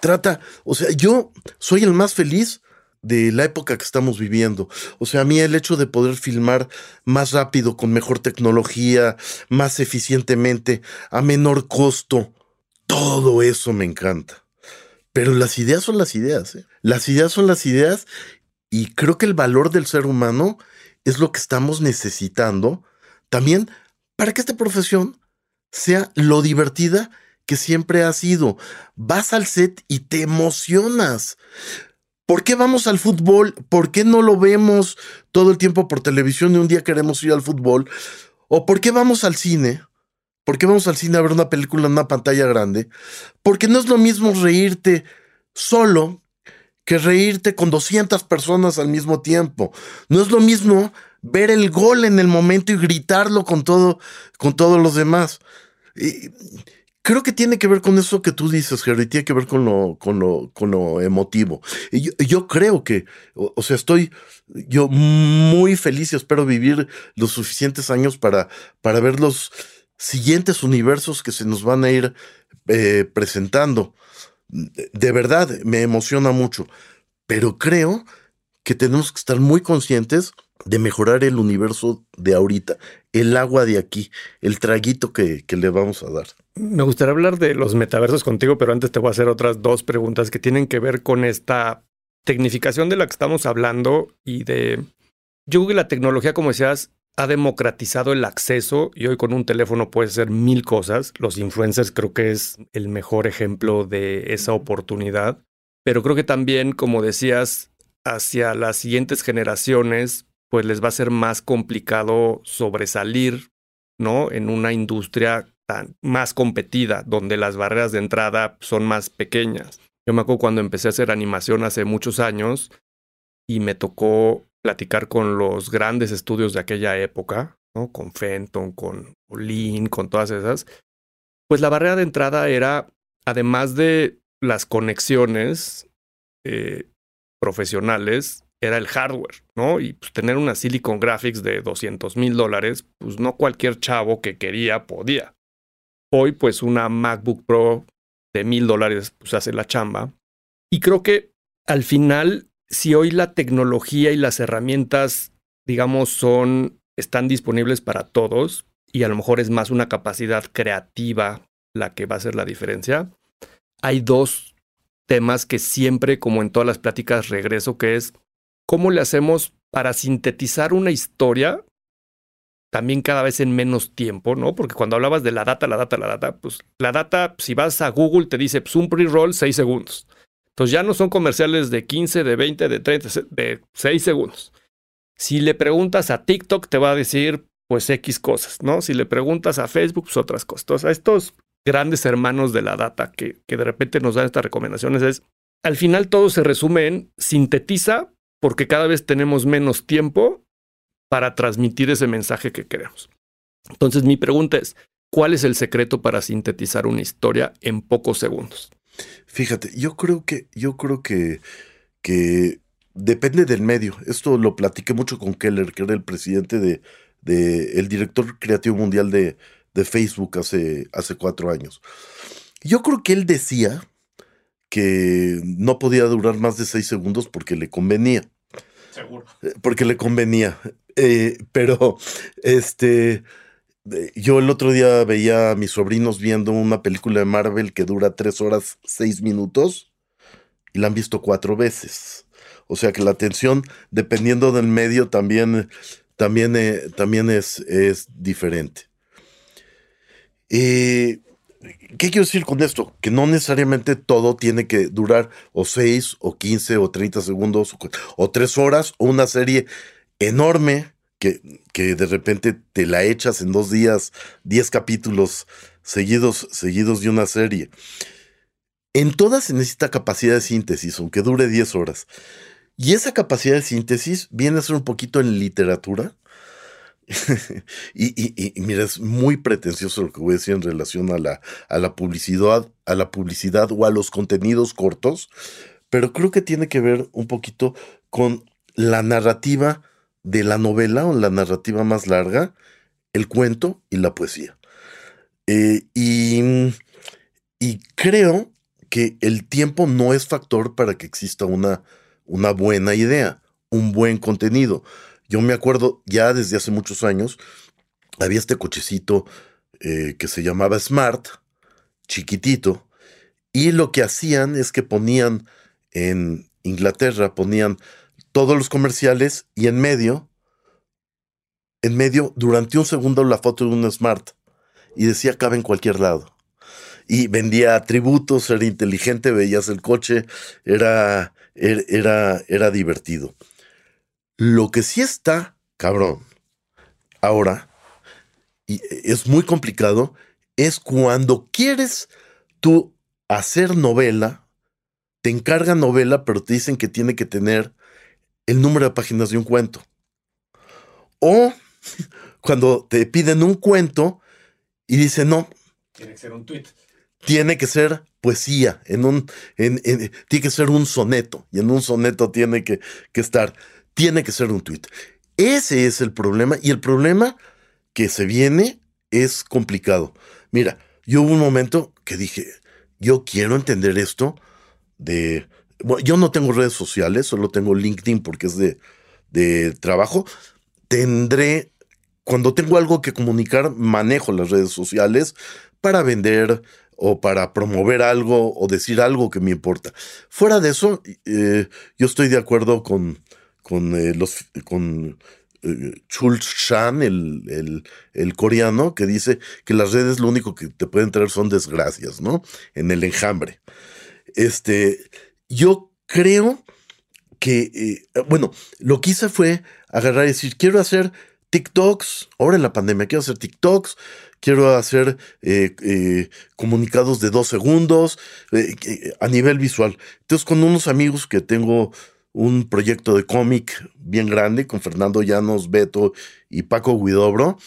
Trata, o sea, yo soy el más feliz de la época que estamos viviendo. O sea, a mí el hecho de poder filmar más rápido, con mejor tecnología, más eficientemente, a menor costo, todo eso me encanta. Pero las ideas son las ideas. ¿eh? Las ideas son las ideas y creo que el valor del ser humano es lo que estamos necesitando también para que esta profesión sea lo divertida que siempre ha sido. Vas al set y te emocionas. ¿Por qué vamos al fútbol? ¿Por qué no lo vemos todo el tiempo por televisión y un día queremos ir al fútbol? ¿O por qué vamos al cine? ¿Por qué vamos al cine a ver una película en una pantalla grande? Porque no es lo mismo reírte solo que reírte con 200 personas al mismo tiempo. No es lo mismo ver el gol en el momento y gritarlo con todo, con todos los demás. creo que tiene que ver con eso que tú dices, Jerry, tiene que ver con lo, con lo, con lo emotivo. Y yo, creo que, o, sea, estoy yo muy feliz y espero vivir los suficientes años para, para ver los siguientes universos que se nos van a ir eh, presentando. De verdad, me emociona mucho, pero creo que tenemos que estar muy conscientes de mejorar el universo de ahorita, el agua de aquí, el traguito que, que, le vamos a dar. Me gustaría hablar de los metaversos contigo, pero antes te voy a hacer otras dos preguntas que tienen que ver con esta tecnificación de la que estamos hablando y de... Yo creo que la tecnología, como decías, ha democratizado el acceso y hoy con un teléfono puedes hacer mil cosas. Los influencers creo que es el mejor ejemplo de esa oportunidad. Pero creo que también, como decías, hacia las siguientes generaciones, pues les va a ser más complicado sobresalir, ¿no? En una industria más competida, donde las barreras de entrada son más pequeñas. Yo me acuerdo cuando empecé a hacer animación hace muchos años y me tocó platicar con los grandes estudios de aquella época, ¿no? Con Fenton, con Olin, con todas esas. Pues la barrera de entrada era, además de las conexiones eh, profesionales, era el hardware, ¿no? Y pues, tener una Silicon Graphics de 200 mil dólares, pues no cualquier chavo que quería podía. Hoy, pues una MacBook Pro de mil dólares, pues hace la chamba. Y creo que al final si hoy la tecnología y las herramientas, digamos, son están disponibles para todos y a lo mejor es más una capacidad creativa la que va a hacer la diferencia. Hay dos temas que siempre, como en todas las pláticas, regreso, que es cómo le hacemos para sintetizar una historia también cada vez en menos tiempo, ¿no? Porque cuando hablabas de la data, la data, la data, pues la data, si vas a Google, te dice, pues un pre-roll, 6 segundos. Entonces ya no son comerciales de 15, de 20, de 30, de 6 segundos. Si le preguntas a TikTok, te va a decir, pues X cosas, ¿no? Si le preguntas a Facebook, pues otras cosas. Entonces, a estos grandes hermanos de la data que, que de repente nos dan estas recomendaciones es, al final todo se resume en sintetiza porque cada vez tenemos menos tiempo para transmitir ese mensaje que queremos. Entonces mi pregunta es, ¿cuál es el secreto para sintetizar una historia en pocos segundos? Fíjate, yo creo que, yo creo que, que depende del medio. Esto lo platiqué mucho con Keller, que era el presidente de, de el director creativo mundial de, de Facebook hace, hace cuatro años. Yo creo que él decía que no podía durar más de seis segundos porque le convenía. Seguro. Eh, porque le convenía. Eh, pero, este, yo el otro día veía a mis sobrinos viendo una película de Marvel que dura tres horas seis minutos y la han visto cuatro veces. O sea que la atención, dependiendo del medio, también, también, eh, también es, es diferente. Eh, ¿Qué quiero decir con esto? Que no necesariamente todo tiene que durar o 6 o 15 o 30 segundos o, 3 horas o una serie enorme que, que, de repente te la echas en dos días, 10 capítulos seguidos, seguidos de una serie. En todas se necesita capacidad de síntesis, aunque dure 10 horas. Y esa capacidad de síntesis viene a ser un poquito en literatura y, mira, es muy pretencioso lo que voy a decir en relación a la, a la publicidad, a la publicidad o a los contenidos cortos, pero creo que tiene que ver un poquito con la narrativa de la novela o la narrativa más larga, el cuento y la poesía. Eh, y, y, creo que el tiempo no es factor para que exista una, una buena idea, un buen contenido. Yo me acuerdo ya desde hace muchos años, había este cochecito eh, que se llamaba Smart, chiquitito, y lo que hacían es que ponían en Inglaterra, ponían todos los comerciales y en medio, en medio, durante un segundo la foto de un Smart, y decía cabe en cualquier lado. Y vendía atributos, era inteligente, veías el coche, era, er, era, era divertido. Lo que sí está, cabrón, ahora, y es muy complicado, es cuando quieres tú hacer novela, te encargan novela, pero te dicen que tiene que tener el número de páginas de un cuento. O cuando te piden un cuento y dicen, no. Tiene que ser un tweet. Tiene que ser poesía, en un, tiene que ser un soneto, y en un soneto tiene que, que estar tiene que ser un tweet. Ese es el problema y el problema que se viene es complicado. Mira, yo hubo un momento que dije, yo quiero entender esto de... Bueno, yo no tengo redes sociales, solo tengo LinkedIn porque es de, de trabajo. Tendré, cuando tengo algo que comunicar, manejo las redes sociales para vender o para promover algo o decir algo que me importa. Fuera de eso, eh, yo estoy de acuerdo con, con eh, los con eh, Chulz Shan, el, el, coreano, que dice que las redes lo único que te pueden traer son desgracias, ¿no? En el enjambre. Este, yo creo que, eh, bueno, lo que hice fue agarrar y decir, quiero hacer TikToks, ahora en la pandemia, quiero hacer TikToks, quiero hacer comunicados de dos segundos a nivel visual. Entonces, con unos amigos que tengo un proyecto de cómic bien grande con Fernando Llanos, Beto y Paco Guidobro.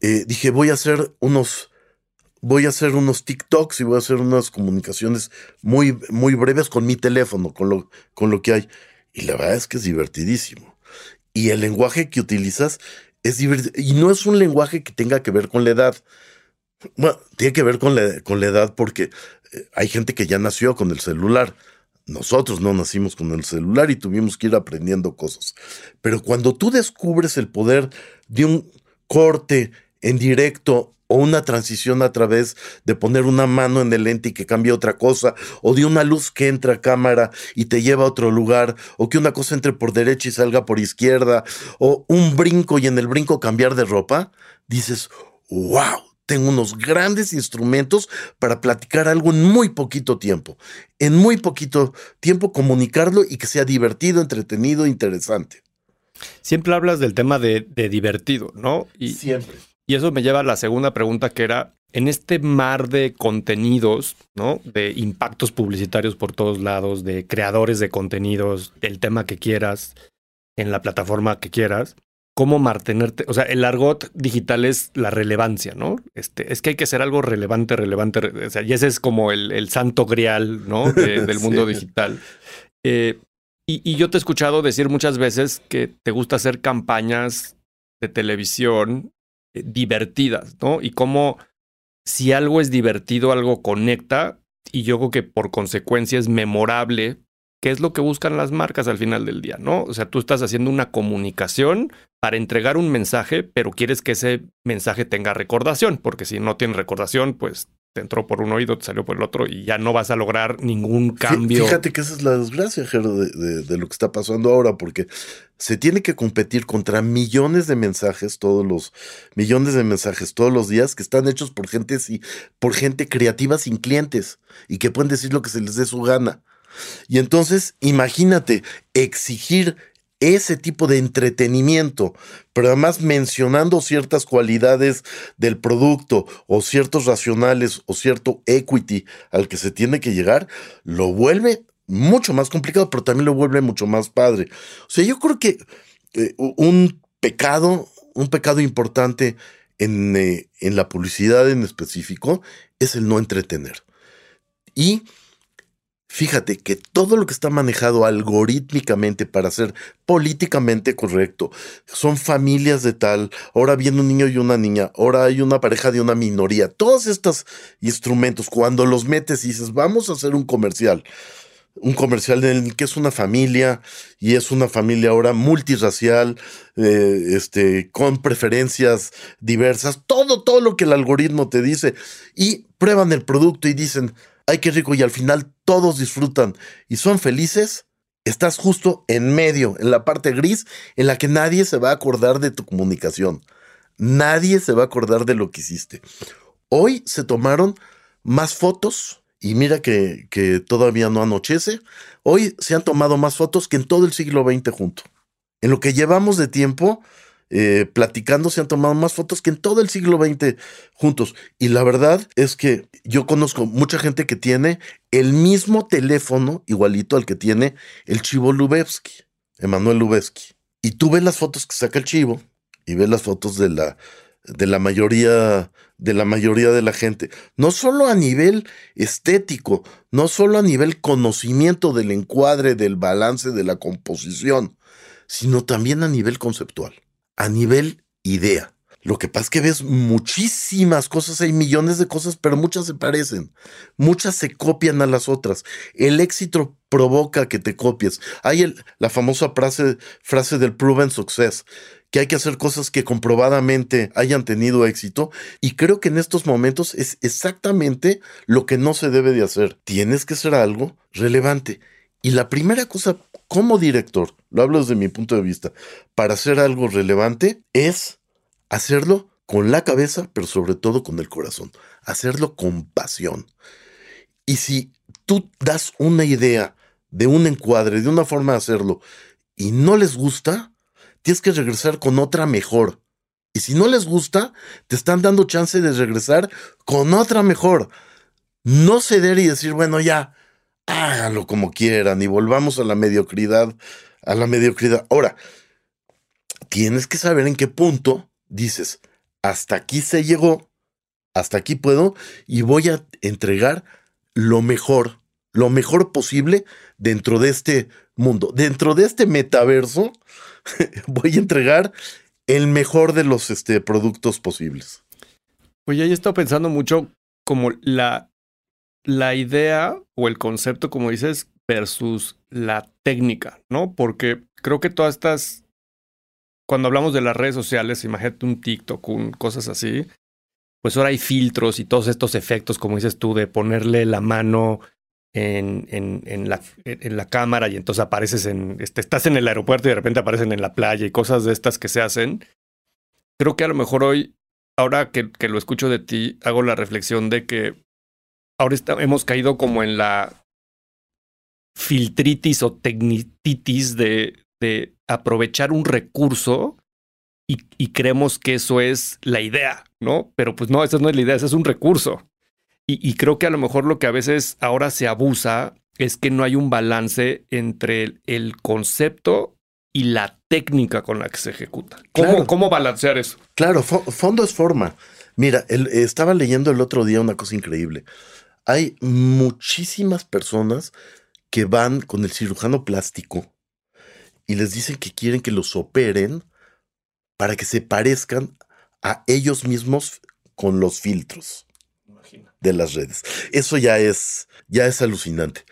Eh, dije, voy a hacer unos, voy a hacer unos TikToks y voy a hacer unas comunicaciones muy, muy breves con mi teléfono, con lo, con lo que hay. Y la verdad es que es divertidísimo. Y el lenguaje que utilizas es divertido. Y no es un lenguaje que tenga que ver con la edad. Bueno, tiene que ver con la, con la edad porque eh, hay gente que ya nació con el celular nosotros no nacimos con el celular y tuvimos que ir aprendiendo cosas. Pero cuando tú descubres el poder de un corte en directo o una transición a través de poner una mano en el lente y que cambie otra cosa, o de una luz que entra a cámara y te lleva a otro lugar, o que una cosa entre por derecha y salga por izquierda, o un brinco y en el brinco cambiar de ropa, dices, wow, tengo unos grandes instrumentos para platicar algo en muy poquito tiempo. En muy poquito tiempo comunicarlo y que sea divertido, entretenido, interesante. Siempre hablas del tema de, divertido, ¿no? Y, Siempre. Y eso me lleva a la segunda pregunta que era, en este mar de contenidos, ¿no? De impactos publicitarios por todos lados, de creadores de contenidos, del tema que quieras, en la plataforma que quieras, cómo mantenerte, o sea, el argot digital es la relevancia, ¿no? Este, es que hay que hacer algo relevante, relevante, o sea, y ese es como el, santo grial, ¿no? del mundo digital. Eh, y, yo te he escuchado decir muchas veces que te gusta hacer campañas de televisión eh, divertidas, ¿no? Y cómo si algo es divertido, algo conecta, y yo creo que por consecuencia es memorable ¿Qué es lo que buscan las marcas al final del día, ¿no? O sea, tú estás haciendo una comunicación para entregar un mensaje, pero quieres que ese mensaje tenga recordación, porque si no tiene recordación, pues te entró por un oído, te salió por el otro y ya no vas a lograr ningún cambio. Fíjate que esa es la desgracia, Jero, de, de, lo que está pasando ahora, porque se tiene que competir contra millones de mensajes, todos los millones de mensajes todos los días que están hechos por gente, por gente creativa sin clientes y que pueden decir lo que se les dé su gana. Y entonces, imagínate, exigir ese tipo de entretenimiento, pero además mencionando ciertas cualidades del producto o ciertos racionales o cierto equity al que se tiene que llegar, lo vuelve mucho más complicado, pero también lo vuelve mucho más padre. O sea, yo creo que eh, un pecado, un pecado importante en, eh, en la publicidad en específico es el no entretener. Y Fíjate que todo lo que está manejado algorítmicamente para ser políticamente correcto, son familias de tal, ahora viene un niño y una niña, ahora hay una pareja de una minoría, todos estos instrumentos, cuando los metes y dices, vamos a hacer un comercial, un comercial en el que es una familia y es una familia ahora multirracial, eh, este, con preferencias diversas, todo, todo lo que el algoritmo te dice y prueban el producto y dicen, ay, qué rico, y al final todos disfrutan y son felices, estás justo en medio, en la parte gris, en la que nadie se va a acordar de tu comunicación. Nadie se va a acordar de lo que hiciste. Hoy se tomaron más fotos, y mira que, que todavía no anochece, hoy se han tomado más fotos que en todo el siglo XX junto. En lo que llevamos de tiempo, eh, platicando, se han tomado más fotos que en todo el siglo XX juntos. Y la verdad es que yo conozco mucha gente que tiene el mismo teléfono igualito al que tiene el chivo Lubevsky, Emanuel Lubevsky. Y tú ves las fotos que saca el chivo y ves las fotos de la, de la mayoría de la mayoría de la gente, no solo a nivel estético, no solo a nivel conocimiento del encuadre, del balance, de la composición, sino también a nivel conceptual a nivel idea. Lo que pasa es que ves muchísimas cosas, hay millones de cosas, pero muchas se parecen, muchas se copian a las otras. El éxito provoca que te copies. Hay la famosa frase, frase del proven success, que hay que hacer cosas que comprobadamente hayan tenido éxito y creo que en estos momentos es exactamente lo que no se debe de hacer. Tienes que ser algo relevante. Y la primera cosa como director, lo hablo desde mi punto de vista, para hacer algo relevante es hacerlo con la cabeza, pero sobre todo con el corazón, hacerlo con pasión. Y si tú das una idea de un encuadre, de una forma de hacerlo, y no les gusta, tienes que regresar con otra mejor. Y si no les gusta, te están dando chance de regresar con otra mejor. No ceder y decir, bueno, ya, háganlo como quieran y volvamos a la mediocridad, a la mediocridad. Ahora, tienes que saber en qué punto dices, hasta aquí se llegó, hasta aquí puedo y voy a entregar lo mejor, lo mejor posible dentro de este mundo, dentro de este metaverso, voy a entregar el mejor de los este, productos posibles. Oye, he estado pensando mucho como la la idea o el concepto, como dices, versus la técnica, ¿no? Porque creo que todas estas, cuando hablamos de las redes sociales, imagínate un TikTok, un, cosas así, pues ahora hay filtros y todos estos efectos, como dices tú, de ponerle la mano en, en, en, la, en la cámara y entonces apareces en, este, estás en el aeropuerto y de repente aparecen en la playa y cosas de estas que se hacen. Creo que a lo mejor hoy, ahora que, que lo escucho de ti, hago la reflexión de que ahora hemos caído como en la filtritis o tecnititis de, de aprovechar un recurso y, y, creemos que eso es la idea, ¿no? Pero pues no, esa no es la idea, ese es un recurso. Y, y, creo que a lo mejor lo que a veces ahora se abusa es que no hay un balance entre el, el concepto y la técnica con la que se ejecuta. ¿Cómo, Claro. ¿cómo balancear eso? Claro, fo- fondo es forma. Mira, el- estaba leyendo el otro día una cosa increíble. Hay muchísimas personas que van con el cirujano plástico y les dicen que quieren que los operen para que se parezcan a ellos mismos con los filtros de las redes. Eso ya es, ya es alucinante.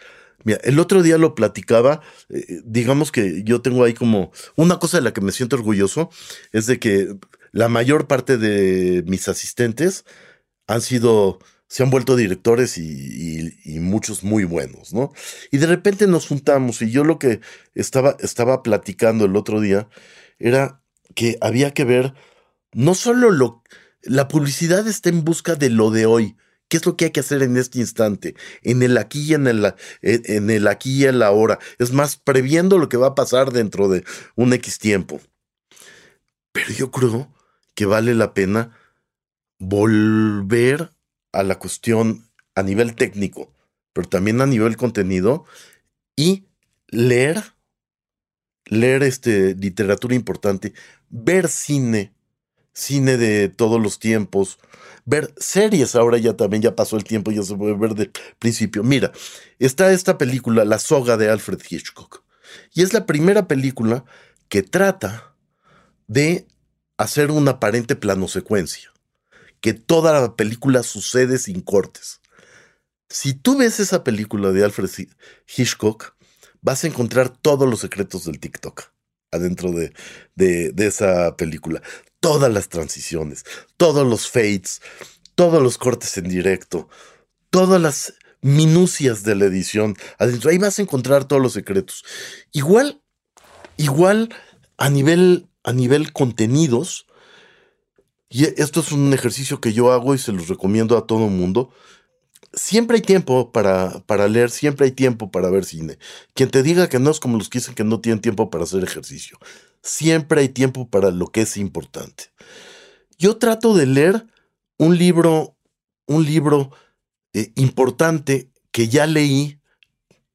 Mira, el otro día lo platicaba, eh, digamos que yo tengo ahí como una cosa de la que me siento orgulloso, es de que la mayor parte de mis asistentes han sido, se han vuelto directores y, muchos muy buenos, ¿no? Y de repente nos juntamos y yo lo que estaba, estaba platicando el otro día era que había que ver no solo lo, la publicidad está en busca de lo de hoy, ¿Qué es lo que hay que hacer en este instante? En el aquí y en el, en en el aquí y el ahora. Es más, previendo lo que va a pasar dentro de un X tiempo. Pero yo creo que vale la pena volver a la cuestión a nivel técnico, pero también a nivel contenido y leer, leer este, literatura importante, ver cine, cine de todos los tiempos, ver series, ahora ya también ya pasó el tiempo, ya se puede ver del principio. Mira, está esta película, La soga de Alfred Hitchcock, y es la primera película que trata de hacer una aparente plano secuencia, que toda la película sucede sin cortes. Si tú ves esa película de Alfred Hitchcock, vas a encontrar todos los secretos del TikTok adentro de, de, esa película. Todas las transiciones, todos los fades, todos los cortes en directo, todas las minucias de la edición adentro. Ahí vas a encontrar todos los secretos. Igual, igual a nivel, a nivel contenidos, y esto es un ejercicio que yo hago y se los recomiendo a todo el mundo. Siempre hay tiempo para, para leer, siempre hay tiempo para ver cine. Quien te diga que no es como los que dicen que no tienen tiempo para hacer ejercicio. Siempre hay tiempo para lo que es importante. Yo trato de leer un libro, un libro eh, importante que ya leí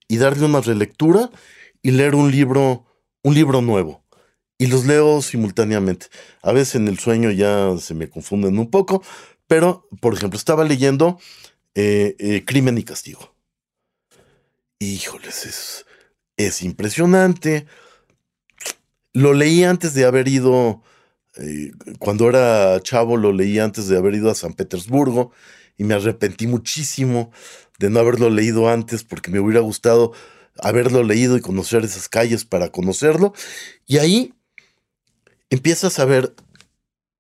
y darle una relectura y leer un libro, un libro nuevo. Y los leo simultáneamente. A veces en el sueño ya se me confunden un poco, pero, por ejemplo, estaba leyendo eh, eh, Crimen y Castigo. Híjoles, es, es impresionante. Lo leí antes de haber ido, eh, cuando era chavo, lo leí antes de haber ido a San Petersburgo y me arrepentí muchísimo de no haberlo leído antes porque me hubiera gustado haberlo leído y conocer esas calles para conocerlo. Y ahí empiezas a ver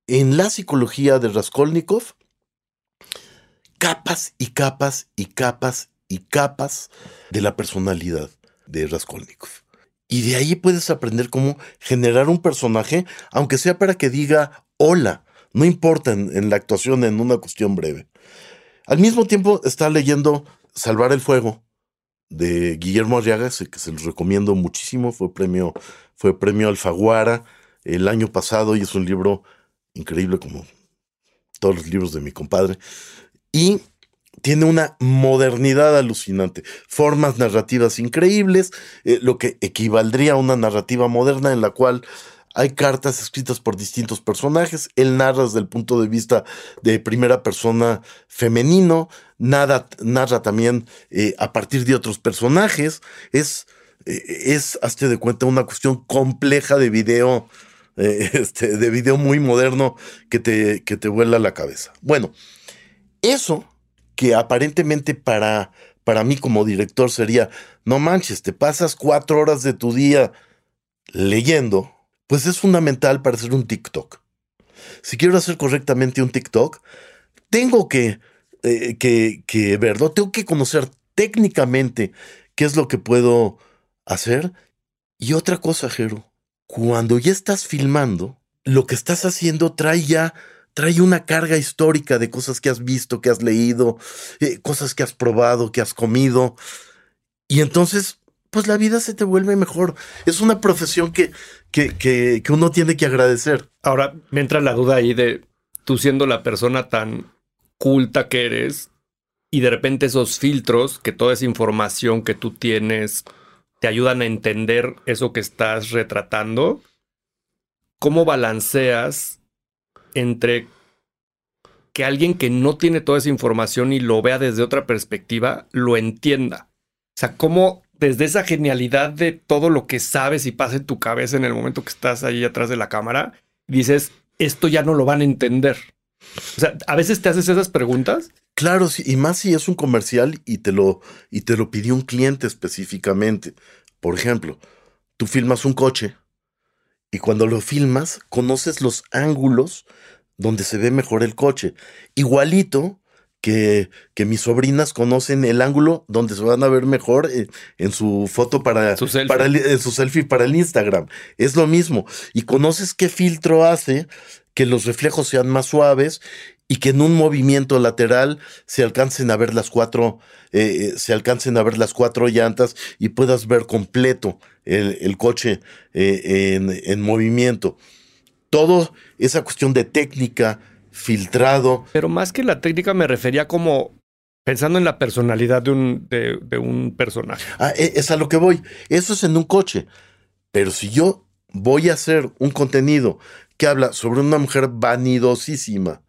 en la psicología de Raskolnikov capas y capas y capas y capas de la personalidad de Raskolnikov. Y de ahí puedes aprender cómo generar un personaje, aunque sea para que diga hola, no importa en, la actuación, en una cuestión breve. Al mismo tiempo está leyendo Salvar el Fuego de Guillermo Arriaga, que se los recomiendo muchísimo, fue premio, fue premio Alfaguara el año pasado y es un libro increíble como todos los libros de mi compadre. Y tiene una modernidad alucinante, formas narrativas increíbles, eh, lo que equivaldría a una narrativa moderna en la cual hay cartas escritas por distintos personajes, él narra desde el punto de vista de primera persona femenino, nada, narra también eh, a partir de otros personajes, es, eh, es, hazte de cuenta, una cuestión compleja de video, eh, este, de video muy moderno que te, que te vuela la cabeza. Bueno, eso que aparentemente para, para mí como director sería, no manches, te pasas cuatro horas de tu día leyendo, pues es fundamental para hacer un TikTok. Si quiero hacer correctamente un TikTok, tengo que, eh, que, que verlo, tengo que conocer técnicamente qué es lo que puedo hacer. Y otra cosa, Jero, cuando ya estás filmando, lo que estás haciendo trae ya trae una carga histórica de cosas que has visto, que has leído, eh, cosas que has probado, que has comido. Y entonces, pues la vida se te vuelve mejor. Es una profesión que, que, que, que uno tiene que agradecer. Ahora me entra la duda ahí de tú siendo la persona tan culta que eres y de repente esos filtros, que toda esa información que tú tienes te ayudan a entender eso que estás retratando. ¿Cómo balanceas entre que alguien que no tiene toda esa información y lo vea desde otra perspectiva, lo entienda? O sea, ¿cómo desde esa genialidad de todo lo que sabes y pasa en tu cabeza en el momento que estás ahí atrás de la cámara, dices, esto ya no lo van a entender? O sea, a veces te haces esas preguntas. Claro, sí, y más si es un comercial y te lo, y te lo pidió un cliente específicamente. Por ejemplo, tú filmas un coche y cuando lo filmas conoces los ángulos donde se ve mejor el coche. Igualito que, que mis sobrinas conocen el ángulo donde se van a ver mejor en, en su foto para, Su selfie. para el, en su selfie para el Instagram. Es lo mismo. Y conoces qué filtro hace que los reflejos sean más suaves y que en un movimiento lateral se alcancen a ver las cuatro, eh, eh, se alcancen a ver las cuatro llantas y puedas ver completo el, el coche eh, en, en movimiento. Todo esa cuestión de técnica, filtrado, Pero más que la técnica me refería como pensando en la personalidad de un, de, de un personaje. Ah, e- es a lo que voy. Eso es en un coche. Pero si yo voy a hacer un contenido que habla sobre una mujer vanidosísima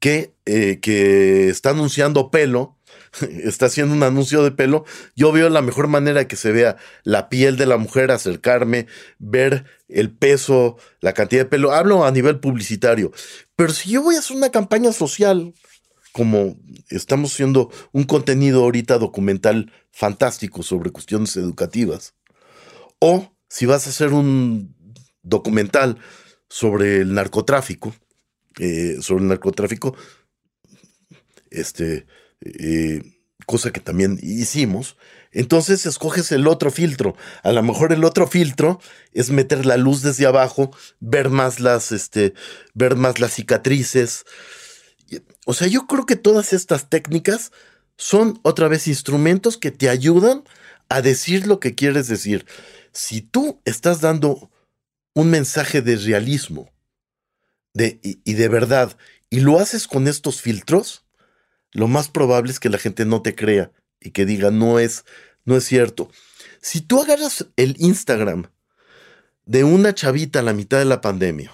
que, eh, que está anunciando pelo, está haciendo un anuncio de pelo, yo veo la mejor manera que se vea la piel de la mujer, acercarme, ver el peso, la cantidad de pelo. Hablo a nivel publicitario. Pero si yo voy a hacer una campaña social, como estamos haciendo un contenido ahorita documental fantástico sobre cuestiones educativas, o si vas a hacer un documental sobre el narcotráfico, eh, sobre el narcotráfico, este, cosa que también hicimos, entonces escoges el otro filtro. A lo mejor el otro filtro es meter la luz desde abajo, ver más las, este, ver más las cicatrices. O sea, yo creo que todas estas técnicas son otra vez instrumentos que te ayudan a decir lo que quieres decir. Si tú estás dando un mensaje de realismo de, y, de verdad y lo haces con estos filtros, lo más probable es que la gente no te crea y que diga no es, no es cierto. Si tú agarras el Instagram de una chavita a la mitad de la pandemia,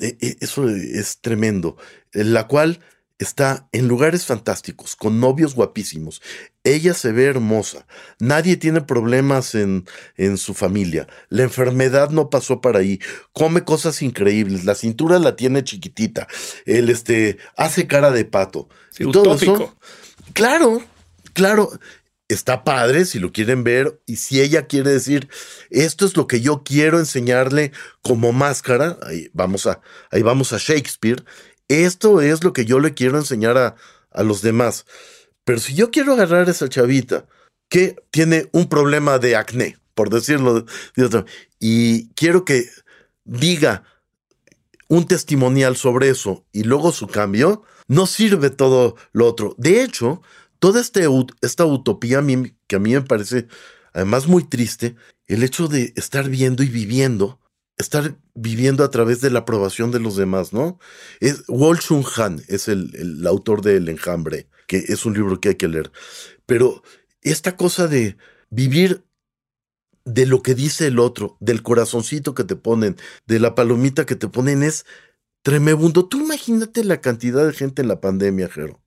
e- e- eso es tremendo, en la cual está en lugares fantásticos, con novios guapísimos. Ella se ve hermosa. Nadie tiene problemas en, en su familia. La enfermedad no pasó para ahí. Come cosas increíbles. La cintura la tiene chiquitita. Él este, hace cara de pato. Sí, Y todo eso- utópico. Claro, claro. Está padre si lo quieren ver y si ella quiere decir, esto es lo que yo quiero enseñarle como máscara, ahí vamos a, ahí vamos a Shakespeare, esto es lo que yo le quiero enseñar a, a los demás. Pero si yo quiero agarrar a esa chavita que tiene un problema de acné, por decirlo de, y quiero que diga un testimonial sobre eso y luego su cambio, no sirve todo lo otro. De hecho, toda este, esta utopía a mí- que a mí me parece además muy triste, el hecho de estar viendo y viviendo, estar viviendo a través de la aprobación de los demás, ¿no? Es, Wol Han es el, el autor de El Enjambre, que es un libro que hay que leer. Pero esta cosa de vivir de lo que dice el otro, del corazoncito que te ponen, de la palomita que te ponen, es tremebundo. Tú imagínate la cantidad de gente en la pandemia, Jero,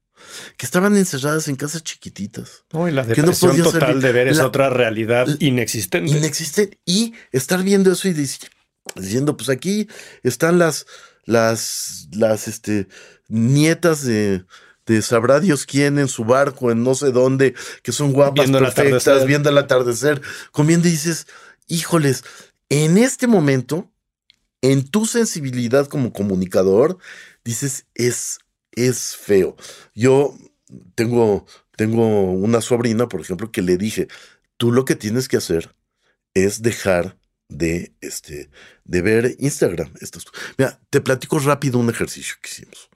que estaban encerradas en casas chiquititas, No, y la Que no depresión podía total salir. de ver La- otra realidad inexistente. inexistentes, y estar viendo eso y dic- diciendo, pues aquí están las, las, las, este, nietas de, de sabrá Dios quién en su barco, en no sé dónde, que son guapas, Viendo perfectas, viendo el atardecer, comiendo y dices, híjoles, en este momento, en tu sensibilidad como comunicador, dices, es, es feo. Yo tengo, tengo una sobrina, por ejemplo, que le dije, tú lo que tienes que hacer es dejar de, este, de ver Instagram. Mira, te platico rápido un ejercicio que hicimos.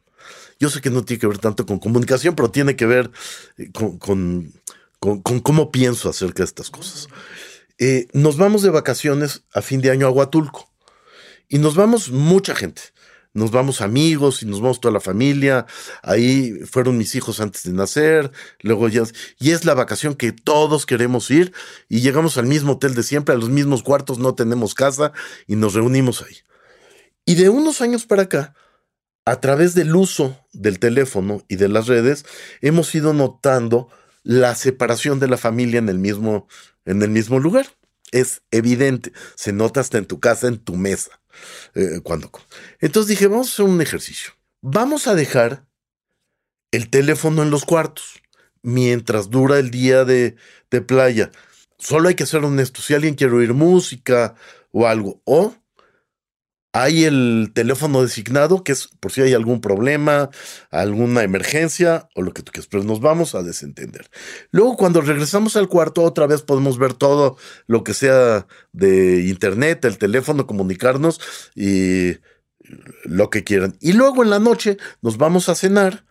Yo sé que no tiene que ver tanto con comunicación, pero tiene que ver eh, con, con- con- con cómo pienso acerca de estas cosas. Eh, nos vamos de vacaciones a fin de año a Huatulco y nos vamos mucha gente. Nos vamos amigos y nos vamos toda la familia. Ahí fueron mis hijos antes de nacer. Luego ya. Y es la vacación que todos queremos ir. Y llegamos al mismo hotel de siempre, a los mismos cuartos, no tenemos casa y nos reunimos ahí. Y de unos años para acá, a través del uso del teléfono y de las redes, hemos ido notando la separación de la familia en el mismo, en el mismo lugar. Es evidente, se nota hasta en tu casa, en tu mesa. Eh, cuando, entonces dije, vamos a hacer un ejercicio. Vamos a dejar el teléfono en los cuartos mientras dura el día de, playa. Solo hay que ser honesto. Si alguien quiere oír música o algo, o hay el teléfono designado, que es por si hay algún problema, alguna emergencia o lo que tú quieras, pero nos vamos a desentender. Luego, cuando regresamos al cuarto, otra vez podemos ver todo lo que sea de internet, el teléfono, comunicarnos y lo que quieran. Y luego en la noche nos vamos a cenar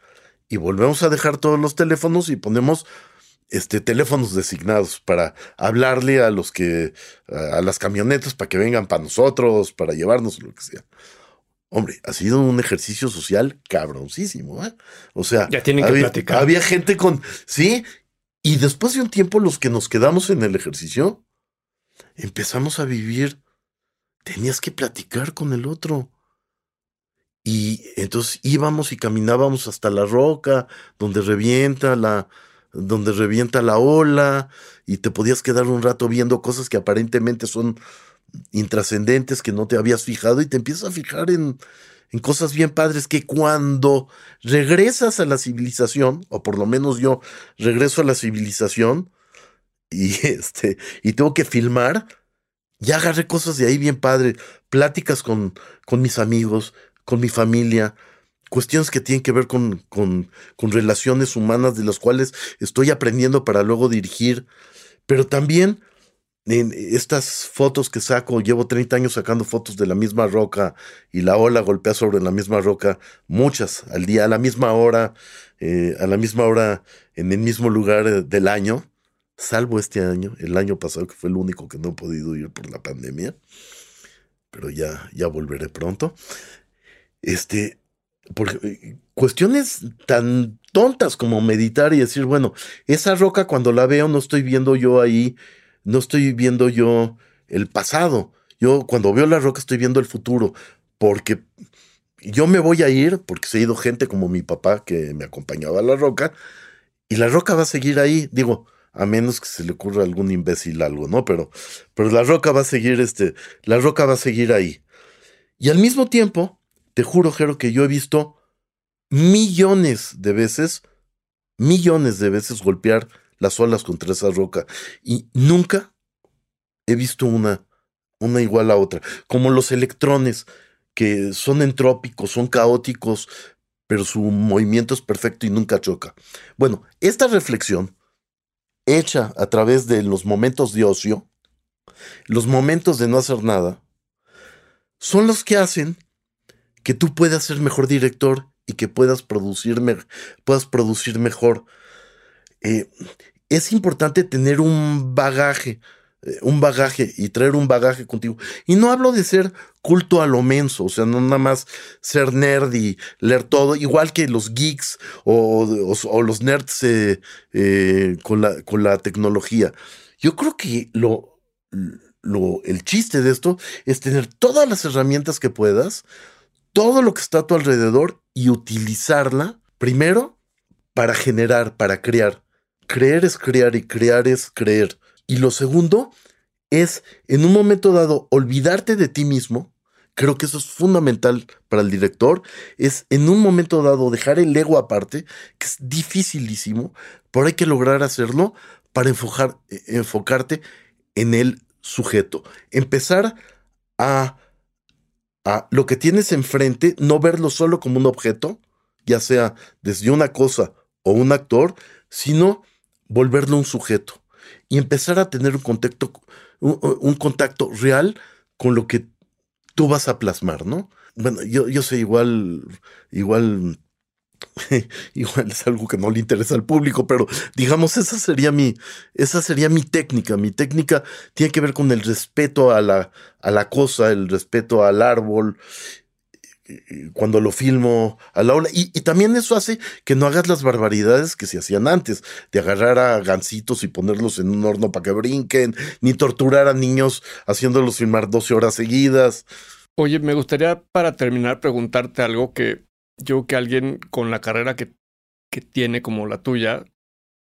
y volvemos a dejar todos los teléfonos y ponemos este, teléfonos designados para hablarle a los que, a, a las camionetas para que vengan para nosotros, para llevarnos lo que sea. Hombre, ha sido un ejercicio social cabroncísimo, ¿eh? O sea, Ya tienen que había, platicar. había gente con, sí, y después de un tiempo los que nos quedamos en el ejercicio, empezamos a vivir, tenías que platicar con el otro. Y entonces íbamos y caminábamos hasta la roca, donde revienta la, donde revienta la ola, y te podías quedar un rato viendo cosas que aparentemente son intrascendentes que no te habías fijado, y te empiezas a fijar en, en cosas bien padres que cuando regresas a la civilización, o por lo menos yo regreso a la civilización, y este, y tengo que filmar, ya agarré cosas de ahí bien padre, pláticas con, con mis amigos, con mi familia, cuestiones que tienen que ver con, con, con relaciones humanas de las cuales estoy aprendiendo para luego dirigir, pero también en estas fotos que saco, llevo 30 años sacando fotos de la misma roca y la ola golpea sobre la misma roca, muchas al día, a la misma hora, eh, a la misma hora, en el mismo lugar eh, del año, salvo este año, el año pasado que fue el único que no he podido ir por la pandemia, pero ya, ya volveré pronto. Este, cuestiones tan tontas como meditar y decir, bueno, esa roca cuando la veo no estoy viendo yo ahí, no estoy viendo yo el pasado. Yo cuando veo la roca estoy viendo el futuro, porque yo me voy a ir, porque se ha ido gente como mi papá que me acompañaba a la roca, y la roca va a seguir ahí, digo, a menos que se le ocurra a algún imbécil algo, ¿no? Pero, pero la roca va a seguir, este, la roca va a seguir ahí. Y al mismo tiempo, te juro, Jero, que yo he visto millones de veces, millones de veces golpear las olas contra esa roca. Y nunca he visto una, una igual a otra. Como los electrones, que son entrópicos, son caóticos, pero su movimiento es perfecto y nunca choca. Bueno, esta reflexión, hecha a través de los momentos de ocio, los momentos de no hacer nada, son los que hacen que tú puedas ser mejor director y que puedas producir, puedas producir mejor. Eh, es importante tener un bagaje, eh, un bagaje y traer un bagaje contigo. Y no hablo de ser culto a lo menso, o sea, no nada más ser nerd y leer todo, igual que los geeks o, los nerds eh, con, la, con la tecnología. Yo creo que lo, lo, el chiste de esto es tener todas las herramientas que puedas, todo lo que está a tu alrededor y utilizarla primero para generar, para crear. Creer es crear y crear es creer. Y lo segundo es, en un momento dado, olvidarte de ti mismo, creo que eso es fundamental para el director, es en un momento dado dejar el ego aparte, que es dificilísimo, pero hay que lograr hacerlo para enfocar, eh, enfocarte en el sujeto. Empezar a, a lo que tienes enfrente, no verlo solo como un objeto, ya sea desde una cosa o un actor, sino volverlo un sujeto y empezar a tener un contacto, un, contacto real con lo que tú vas a plasmar, ¿no? Bueno, yo, yo sé igual, igual, igual es algo que no le interesa al público, pero digamos, esa sería mi, esa sería mi técnica. Mi técnica tiene que ver con el respeto a la, a la cosa, el respeto al árbol, cuando lo filmo a la ola. Y, también eso hace que no hagas las barbaridades que se hacían antes, de agarrar a gancitos y ponerlos en un horno para que brinquen, ni torturar a niños haciéndolos filmar 12 horas seguidas. Oye, me gustaría para terminar preguntarte algo que yo que alguien con la carrera que, que tiene como la tuya,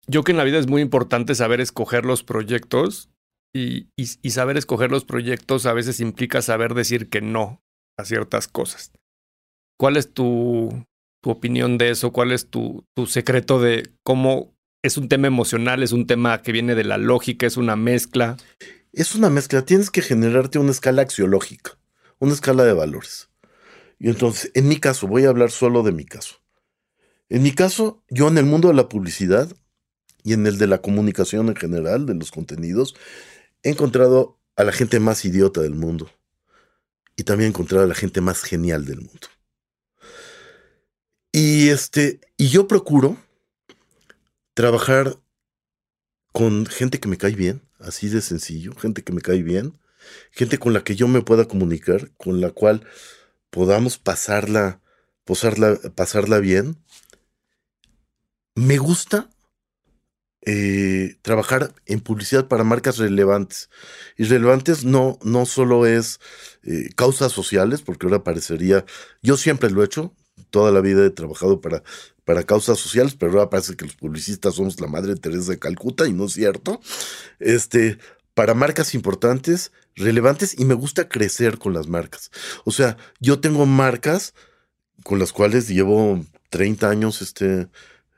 yo que en la vida es muy importante saber escoger los proyectos y, y saber escoger los proyectos a veces implica saber decir que no a ciertas cosas. ¿Cuál es tu, tu opinión de eso? ¿Cuál es tu, tu secreto de cómo es un tema emocional, es un tema que viene de la lógica, es una mezcla? Es una mezcla. Tienes que generarte una escala axiológica, una escala de valores. Y entonces, en mi caso, voy a hablar solo de mi caso. En mi caso, yo en el mundo de la publicidad y en el de la comunicación en general, de los contenidos, he encontrado a la gente más idiota del mundo. Y también he encontrado a la gente más genial del mundo. Y este, y yo procuro trabajar con gente que me cae bien, así de sencillo, gente que me cae bien, gente con la que yo me pueda comunicar, con la cual podamos pasarla, pasarla, pasarla bien. Me gusta eh, trabajar en publicidad para marcas relevantes. Y relevantes no, no solo es eh, causas sociales, porque ahora parecería, yo siempre lo he hecho, toda la vida he trabajado para, para causas sociales, pero ahora parece que los publicistas somos la madre Teresa de Calcuta y no es cierto. Este, para marcas importantes, relevantes y me gusta crecer con las marcas. O sea, yo tengo marcas con las cuales llevo 30 años este,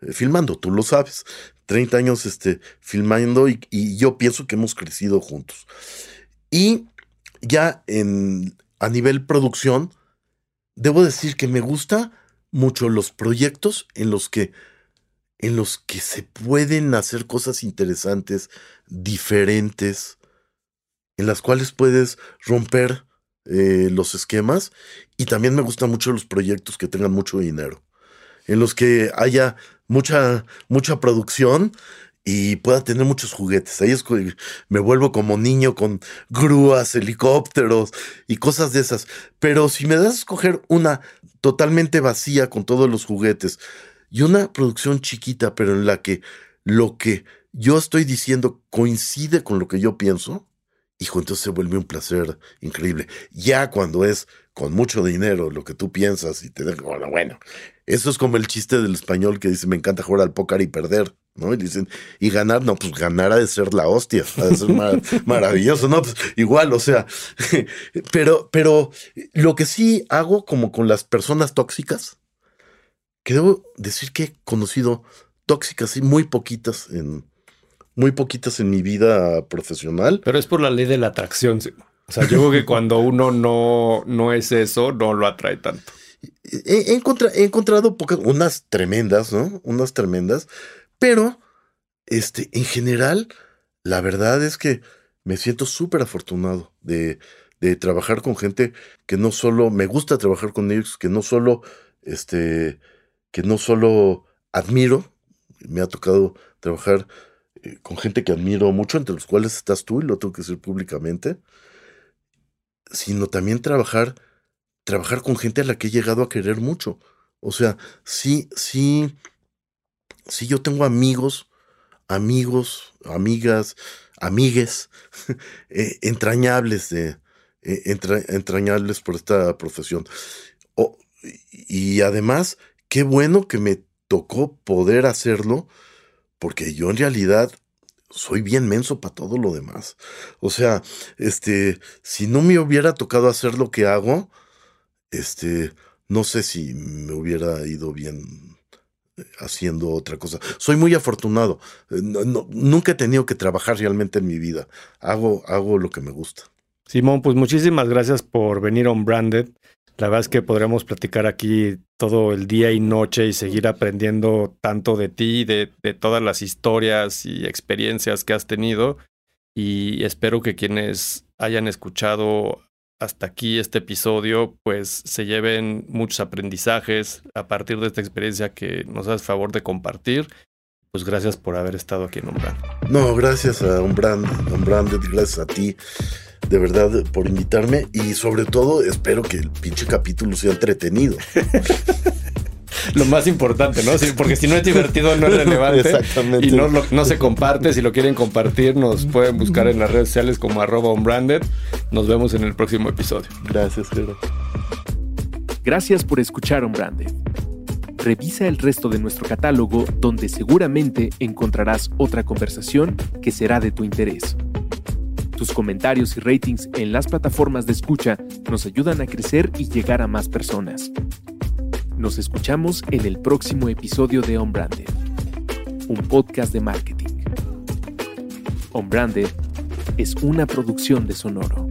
eh, filmando, tú lo sabes. 30 años este, filmando y, y, yo pienso que hemos crecido juntos. Y ya en, a nivel producción, debo decir que me gusta mucho los proyectos en los que en los que se pueden hacer cosas interesantes, diferentes, en las cuales puedes romper eh, los esquemas. Y también me gustan mucho los proyectos que tengan mucho dinero, en los que haya mucha, mucha producción y pueda tener muchos juguetes. Ahí es que me vuelvo como niño con grúas, helicópteros y cosas de esas. Pero si me das a escoger una totalmente vacía con todos los juguetes y una producción chiquita, pero en la que lo que yo estoy diciendo coincide con lo que yo pienso, hijo, entonces se vuelve un placer increíble. Ya cuando es con mucho dinero lo que tú piensas y te deja, bueno, bueno, eso es como el chiste del español que dice, me encanta jugar al póker y perder. ¿no? Y dicen, y ganar, no, pues ganar ha de ser la hostia, ha de ser maravilloso, ¿no? Pues igual, o sea, pero, pero lo que sí hago como con las personas tóxicas, que debo decir que he conocido tóxicas, y muy poquitas en, muy poquitas en mi vida profesional. Pero es por la ley de la atracción. O sea, yo creo que cuando uno no, no es eso, no lo atrae tanto. He, he encontrado pocas, unas tremendas, ¿no? Unas tremendas, pero, este, en general, la verdad es que me siento súper afortunado de, de, trabajar con gente que no solo, me gusta trabajar con ellos, que no solo, este, que no solo admiro, me ha tocado trabajar eh, con gente que admiro mucho, entre los cuales estás tú, y lo tengo que decir públicamente, sino también trabajar, trabajar con gente a la que he llegado a querer mucho. O sea, sí, sí, Sí, yo tengo amigos, amigos, amigas, amigues eh, entrañables de eh, entrañables por esta profesión. y además, qué bueno que me tocó poder hacerlo, porque yo en realidad soy bien menso para todo lo demás. O sea, este, si no me hubiera tocado hacer lo que hago, este, no sé si me hubiera ido bien eh, haciendo otra cosa. Soy muy afortunado. Eh, nunca he tenido que trabajar realmente en mi vida. Hago, hago lo que me gusta. Simón, pues muchísimas gracias por venir a Branded. La verdad es que podremos platicar aquí todo el día y noche y seguir aprendiendo tanto de ti, de, todas las historias y experiencias que has tenido. Y espero que quienes hayan escuchado hasta aquí este episodio, pues se lleven muchos aprendizajes a partir de esta experiencia que nos haces favor de compartir. Pues gracias por haber estado aquí en. No, gracias a Umbrand, Umbranded, gracias a ti de verdad por invitarme y sobre todo espero que el pinche capítulo sea entretenido. lo más importante, ¿no? porque si no es divertido, no es relevante. Exactamente. Y no, no se comparte. Si lo quieren compartir, nos pueden buscar en las redes sociales como arroba unbranded. Nos vemos en el próximo episodio. Gracias, Jero. Gracias por escuchar Unbranded. Revisa el resto de nuestro catálogo donde seguramente encontrarás otra conversación que será de tu interés. Tus comentarios y ratings en las plataformas de escucha nos ayudan a crecer y llegar a más personas. Nos escuchamos en el próximo episodio de On Branded, un podcast de marketing. On Branded es una producción de. Sonoro.